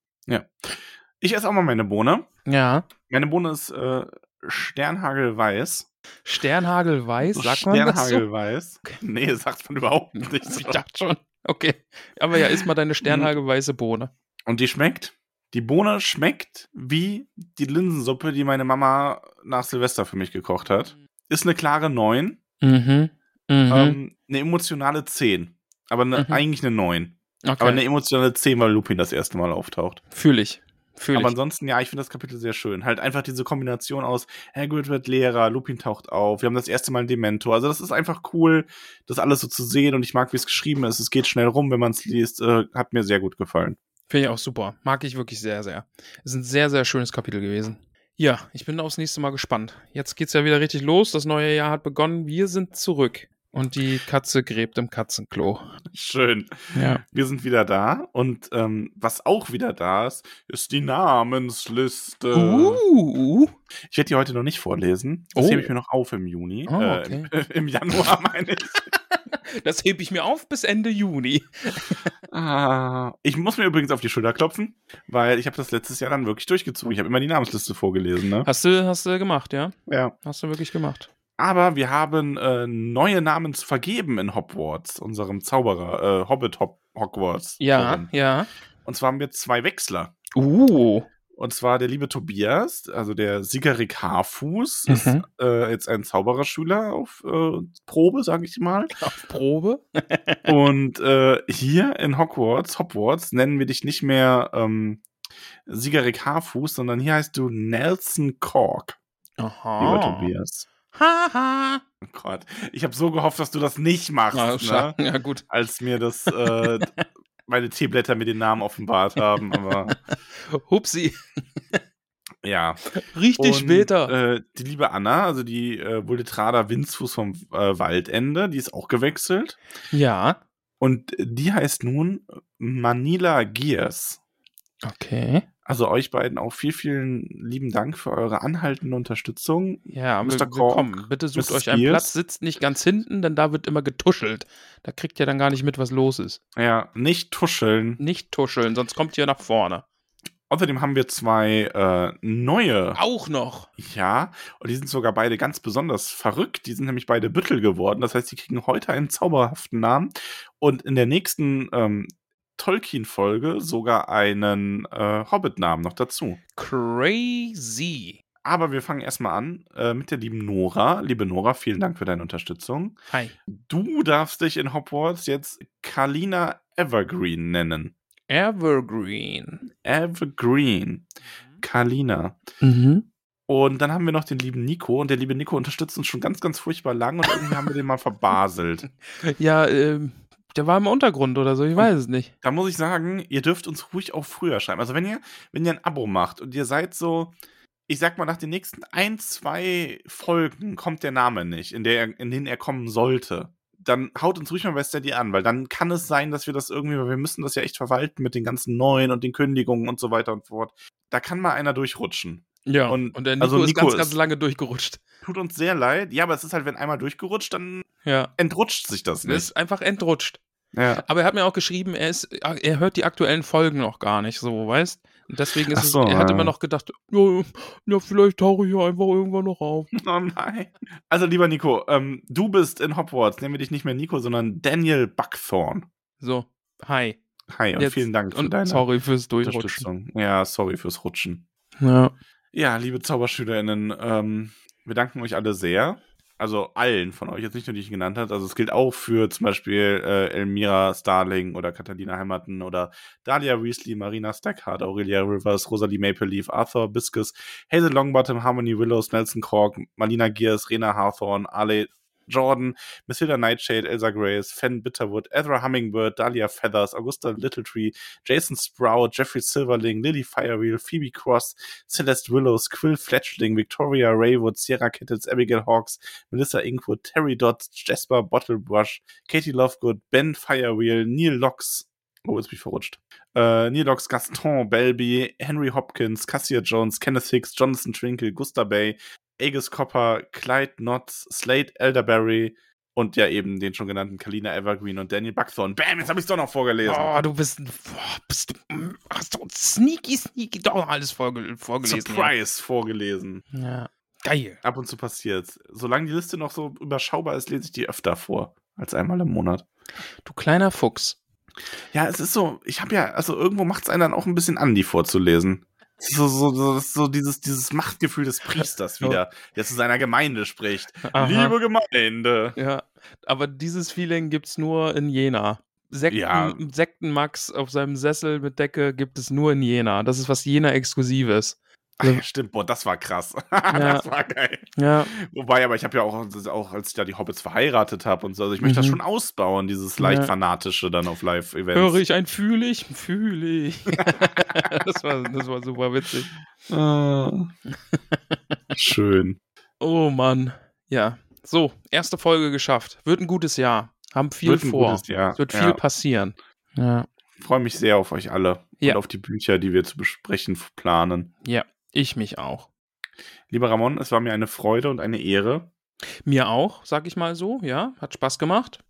Ich esse auch mal meine Bohne. Ja. Meine Bohne ist äh, Sternhagelweiß. Sternhagelweiß, sagt man das so? Sternhagelweiß. Nee, sagt man überhaupt nicht. Ich So. dachte schon. Okay. Aber ja, isst mal deine sternhagelweiße Bohne. Und die schmeckt? Die Bohne schmeckt wie die Linsensuppe, die meine Mama nach Silvester für mich gekocht hat. Ist eine klare 9, Mhm. Mhm. ähm, eine emotionale 10. Aber eine, Mhm. eigentlich eine 9. okay. Aber eine emotionale 10, weil Lupin das erste Mal auftaucht. Fühle ich. Fühle Aber ich. ansonsten, ja, ich finde das Kapitel sehr schön. Halt einfach diese Kombination aus Hagrid wird Lehrer, Lupin taucht auf, wir haben das erste Mal einen Dementor. Also das ist einfach cool, das alles so zu sehen und ich mag, wie es geschrieben ist. Es geht schnell rum, wenn man es liest. Äh, hat mir sehr gut gefallen. Finde ich auch super. Mag ich wirklich sehr, sehr. Es ist ein sehr, sehr schönes Kapitel gewesen. Ja, ich bin aufs nächste Mal gespannt. Jetzt geht's ja wieder richtig los. Das neue Jahr hat begonnen. Wir sind zurück. Und die Katze gräbt im Katzenklo. Schön. Ja. Wir sind wieder da und ähm, was auch wieder da ist, ist die Namensliste. Uh. Ich werde die heute noch nicht vorlesen. Das Oh. hebe ich mir noch auf im Juni. Oh, äh, okay. im, Im Januar meine ich. Das hebe ich mir auf bis Ende Juni. Ah, ich muss mir übrigens auf die Schulter klopfen, weil ich habe das letztes Jahr dann wirklich durchgezogen. Ich habe immer die Namensliste vorgelesen. Ne? Hast du, hast du gemacht, ja? Ja. Hast du wirklich gemacht. Aber wir haben äh, neue Namen zu vergeben in Hogwarts, unserem Zauberer, äh, Hobbit Hop Hogwarts. Ja, ja. Und zwar haben wir zwei Wechsler. Uh. Und zwar der liebe Tobias, also der Sigarik Haarfuß, ist Mhm. äh, jetzt ein Zaubererschüler auf äh, Probe, sage ich mal. Auf Probe. Und äh, hier in Hogwarts, Hogwarts, nennen wir dich nicht mehr ähm, Sigarik Haarfuß, sondern hier heißt du Nelson Cork, lieber Aha. Tobias. Haha. Oh Gott, ich habe so gehofft, dass du das nicht machst, Ah, ne? Ja, gut. als mir das äh, meine Teeblätter mir den Namen offenbart haben. Aber Hupsi. ja. Richtig Und, später. Äh, die liebe Anna, also die äh, Vuldetrada Winzfuß vom äh, Waldende, die ist auch gewechselt. ja. Und die heißt nun Manila Gears. Okay. Also euch beiden auch viel, vielen lieben Dank für eure anhaltende Unterstützung. Ja, Mr. willkommen. Bitte sucht Mrs. euch einen Gears. Platz, sitzt nicht ganz hinten, denn da wird immer getuschelt. Da kriegt ihr dann gar nicht mit, was los ist. Ja, nicht tuscheln. Nicht tuscheln, sonst kommt ihr nach vorne. Außerdem haben wir zwei äh, neue Auch noch. Ja, und die sind sogar beide ganz besonders verrückt. Die sind nämlich beide Büttel geworden. Das heißt, die kriegen heute einen zauberhaften Namen und in der nächsten ähm, Tolkien-Folge sogar einen äh, Hobbit-Namen noch dazu. Crazy. Aber wir fangen erstmal an äh, mit der lieben Nora. Liebe Nora, vielen Dank für deine Unterstützung. Hi. Du darfst dich in Hogwarts jetzt Kalina Evergreen nennen. Evergreen. Evergreen. Kalina. Mhm. Und dann haben wir noch den lieben Nico und der liebe Nico unterstützt uns schon ganz, ganz furchtbar lang und irgendwie haben wir den mal verbaselt. Ja, ähm, der war im Untergrund oder so, ich weiß es nicht. Da muss ich sagen, ihr dürft uns ruhig auch früher schreiben. Also wenn ihr, wenn ihr ein Abo macht und ihr seid so, ich sag mal, nach den nächsten ein, zwei Folgen kommt der Name nicht, in, der, er- in denen er kommen sollte, dann haut uns ruhig mal bei Steady an, weil dann kann es sein, dass wir das irgendwie, weil wir müssen das ja echt verwalten mit den ganzen neuen und den Kündigungen und so weiter und fort. Da kann mal einer durchrutschen. Ja, Und- und, der Nico also ist Nico ganz, ist- ganz lange durchgerutscht. Tut uns sehr leid. Ja, aber es ist halt, wenn einmal durchgerutscht, dann Ja. entrutscht sich das nicht. ist einfach entrutscht. Ja. Aber er hat mir auch geschrieben, er, ist, er hört die aktuellen Folgen noch gar nicht so, weißt Und deswegen ist so, es, er hat ja. immer noch gedacht, ja, ja, vielleicht tauche ich ja einfach irgendwann noch auf. Oh nein. Also, lieber Nico, ähm, du bist in Hogwarts. Nennen wir dich nicht mehr Nico, sondern Daniel Buckthorn. So, hi. Hi und Jetzt- vielen Dank für Und deine sorry fürs Durchrutschen. Unterstützung. Ja, sorry fürs Rutschen. Ja. Ja, liebe ZauberschülerInnen, ähm, wir danken euch alle sehr. Also allen von euch, jetzt nicht nur die ich genannt habe. Also es gilt auch für zum Beispiel äh, Elmira Starling oder Catalina Heimaten oder Dahlia Weasley, Marina Stackhardt, Aurelia Rivers, Rosalie Maple Leaf, Arthur Biscus, Hazel Longbottom, Harmony Willows, Nelson Cork, Malina Gears, Rena Hawthorne, Ale Jordan, Mathilda Nightshade, Elsa Grace, Fen Bitterwood, Ezra Hummingbird, Dahlia Feathers, Augusta Littletree, Jason Sprout, Jeffrey Silverling, Lily Firewheel, Phoebe Cross, Celeste Willows, Quill Fletchling, Victoria Raywood, Sierra Kittles, Abigail Hawks, Melissa Inkwood, Terry Dodds, Jasper Bottlebrush, Katie Lovegood, Ben Firewheel, Neil Locks, oh, jetzt bin ich verrutscht, äh, Locks, Gaston Belby, Henry Hopkins, Cassia Jones, Kenneth Hicks, Jonathan Twinkle, Gusta Bay, Aegis Copper, Clyde Knotts, Slade Elderberry und ja eben den schon genannten Kalina Evergreen und Daniel Buckthorn. Bam, jetzt habe ich es doch noch vorgelesen. Oh, du bist, boah, bist du, hast du sneaky, sneaky doch noch alles vorge vorgelesen. Surprise vorgelesen. Ja. ja. Geil. Ab und zu passiert. Solange die Liste noch so überschaubar ist, lese ich die öfter vor als einmal im Monat. Du kleiner Fuchs. Ja, es ist so, ich habe ja, also irgendwo macht es einen dann auch ein bisschen an, die vorzulesen. So, so, so, so dieses, dieses Machtgefühl des Priesters wieder, der zu seiner Gemeinde spricht. Aha. Liebe Gemeinde. Ja, aber dieses Feeling gibt's nur in Jena. Sekten, Ja. Sektenmax auf seinem Sessel mit Decke gibt es nur in Jena. Das ist was Jena Exklusives. Ach, ja, stimmt, boah, das war krass. das war geil. Ja, Wobei, aber ich habe ja auch, auch, als ich da die Hobbits verheiratet habe und so, also ich möchte das Mhm. schon ausbauen, dieses leicht Ja. fanatische dann auf Live-Events. höre ich ein fühle ich, fühle ich. das, war, das war super witzig. Ah. Schön. Oh Mann. Ja, So, erste Folge geschafft. Wird ein gutes Jahr. Haben viel Wird ein vor. gutes Jahr, Es wird viel ja. passieren. Ja. freue mich sehr auf euch alle Ja. und auf die Bücher, die wir zu besprechen planen. Ja, ich mich auch. Lieber Ramon, es war mir eine Freude und eine Ehre. Mir auch, sag ich mal so. Ja, hat Spaß gemacht.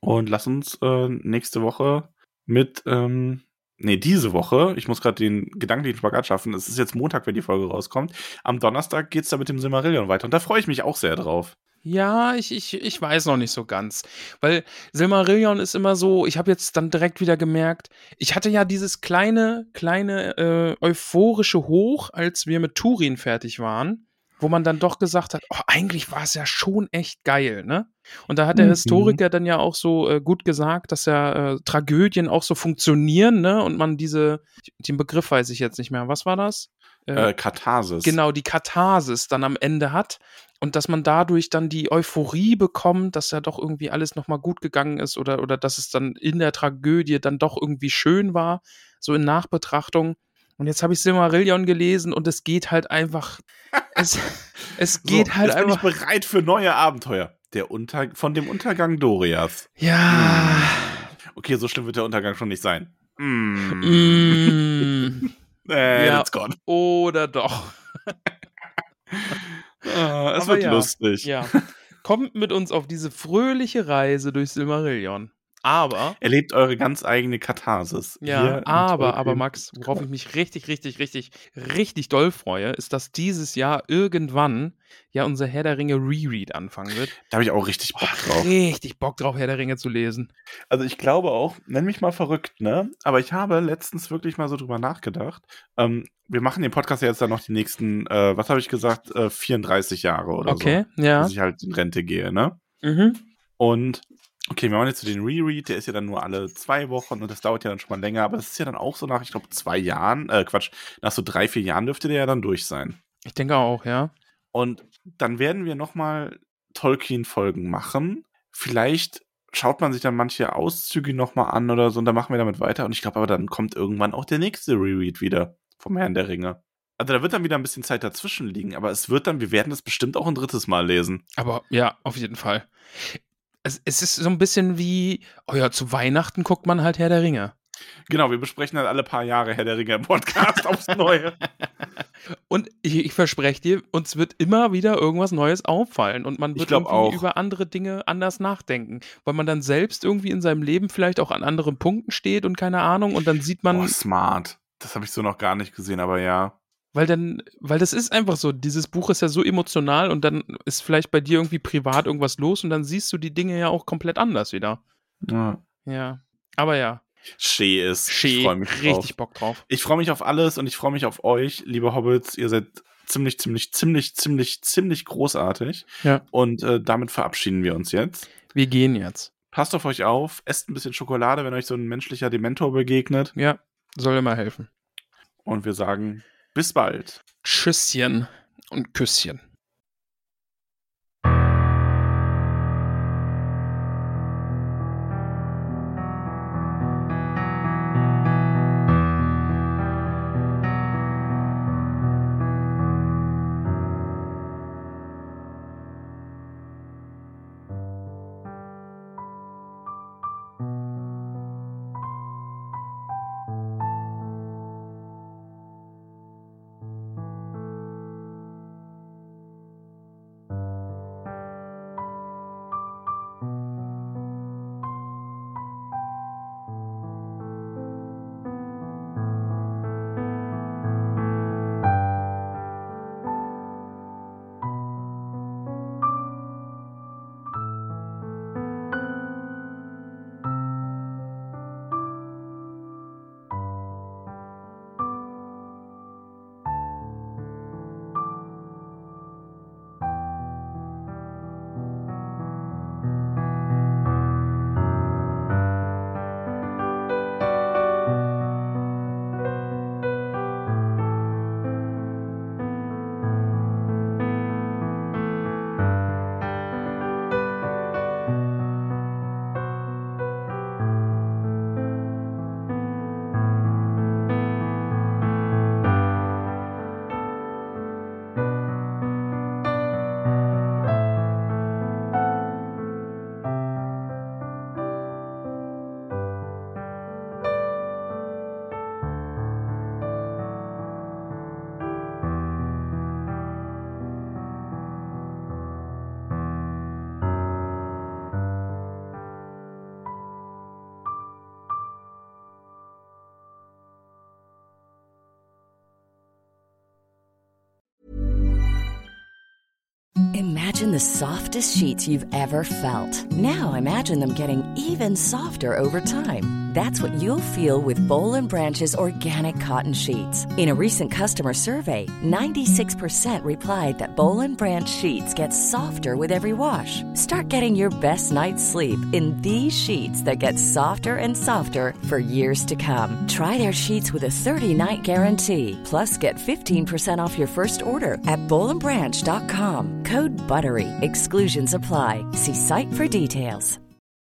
Und lass uns äh, nächste Woche mit, ähm, nee, diese Woche, ich muss gerade den gedanklichen Spagat schaffen, es ist jetzt Montag, wenn die Folge rauskommt. Am Donnerstag geht's da mit dem Silmarillion weiter und da freue ich mich auch sehr drauf. Ja, ich, ich, ich weiß noch nicht so ganz. Weil Silmarillion ist immer so, ich habe jetzt dann direkt wieder gemerkt, ich hatte ja dieses kleine, kleine äh, euphorische Hoch, als wir mit Turin fertig waren, wo man dann doch gesagt hat, oh, eigentlich war es ja schon echt geil, ne? Und da hat der Mhm. Historiker dann ja auch so äh, gut gesagt, dass ja äh, Tragödien auch so funktionieren, ne? Und man diese, den Begriff weiß ich jetzt nicht mehr. Was war das? Äh, Katharsis. genau die Katharsis dann am Ende hat und dass man dadurch dann die Euphorie bekommt, dass ja doch irgendwie alles nochmal gut gegangen ist oder, oder dass es dann in der Tragödie dann doch irgendwie schön war, so in Nachbetrachtung. Und jetzt habe ich Silmarillion gelesen und es geht halt einfach, es, es geht so, halt jetzt bin einfach, ich bereit für neue Abenteuer. Der Unter von dem Untergang Dorias. ja, Okay, so schlimm wird der Untergang schon nicht sein. Mm. mm, Äh, Ja. oder doch. Ah, es Aber wird ja. lustig. Ja, kommt mit uns auf diese fröhliche Reise durch Silmarillion. Aber Erlebt eure ganz eigene Katharsis. Ja, aber, aber Max, worauf ich mich richtig, richtig, richtig, richtig doll freue, ist, dass dieses Jahr irgendwann ja unser Herr der Ringe Reread anfangen wird. Da habe ich auch richtig Bock Oh, drauf. richtig Bock drauf, Herr der Ringe zu lesen. Also ich glaube auch, nenn mich mal verrückt, ne? Aber ich habe letztens wirklich mal so drüber nachgedacht. Ähm, wir machen den Podcast ja jetzt dann noch die nächsten, äh, was habe ich gesagt, äh, 34 Jahre oder Okay, so. ja. Bis ich halt in Rente gehe, ne? Mhm. Und okay, wir machen jetzt so den Reread, der ist ja dann nur alle zwei Wochen und das dauert ja dann schon mal länger, aber das ist ja dann auch so nach, ich glaube, zwei Jahren, äh, Quatsch, nach so drei, vier Jahren dürfte der ja dann durch sein. Ich denke auch, ja. Und dann werden wir nochmal Tolkien-Folgen machen. Vielleicht schaut man sich dann manche Auszüge nochmal an oder so und dann machen wir damit weiter. Und ich glaube aber, dann kommt irgendwann auch der nächste Reread wieder vom Herrn der Ringe. Also da wird dann wieder ein bisschen Zeit dazwischen liegen, aber es wird dann, wir werden das bestimmt auch ein drittes Mal lesen. Aber ja, auf jeden Fall. Es, es ist so ein bisschen wie, oh ja, zu Weihnachten guckt man halt Herr der Ringe. Genau, wir besprechen dann alle paar Jahre Herr der Ringe im Podcast aufs Neue. Und ich, ich verspreche dir, uns wird immer wieder irgendwas Neues auffallen und man wird irgendwie auch. über andere Dinge anders nachdenken, weil man dann selbst irgendwie in seinem Leben vielleicht auch an anderen Punkten steht und keine Ahnung und dann sieht man, Oh, smart. Das habe ich so noch gar nicht gesehen, aber ja. Weil dann, weil das ist einfach so, dieses Buch ist ja so emotional und dann ist vielleicht bei dir irgendwie privat irgendwas los und dann siehst du die Dinge ja auch komplett anders wieder. ja. Ja, aber ja, Schee ist. ich Schee, freue mich drauf. richtig Bock drauf. Ich freue mich auf alles und ich freue mich auf euch, liebe Hobbits. Ihr seid ziemlich, ziemlich, ziemlich, ziemlich, ziemlich großartig. Ja. Und äh, damit verabschieden wir uns jetzt. Wir gehen jetzt. Passt auf euch auf, esst ein bisschen Schokolade, wenn euch so ein menschlicher Dementor begegnet. Ja, soll immer helfen. Und wir sagen bis bald. Tschüsschen und Küsschen. Imagine the softest sheets you've ever felt. Now imagine them getting even softer over time. That's what you'll feel with Bowl and Branch's organic cotton sheets. In a recent customer survey, 96% replied that Bowl and Branch sheets get softer with every wash. Start getting your best night's sleep in these sheets that get softer and softer for years to come. Try their sheets with a 30-night guarantee. Plus, get 15% off your first order at bowlandbranch.com. Code BUTTERY. Exclusions apply. See site for details.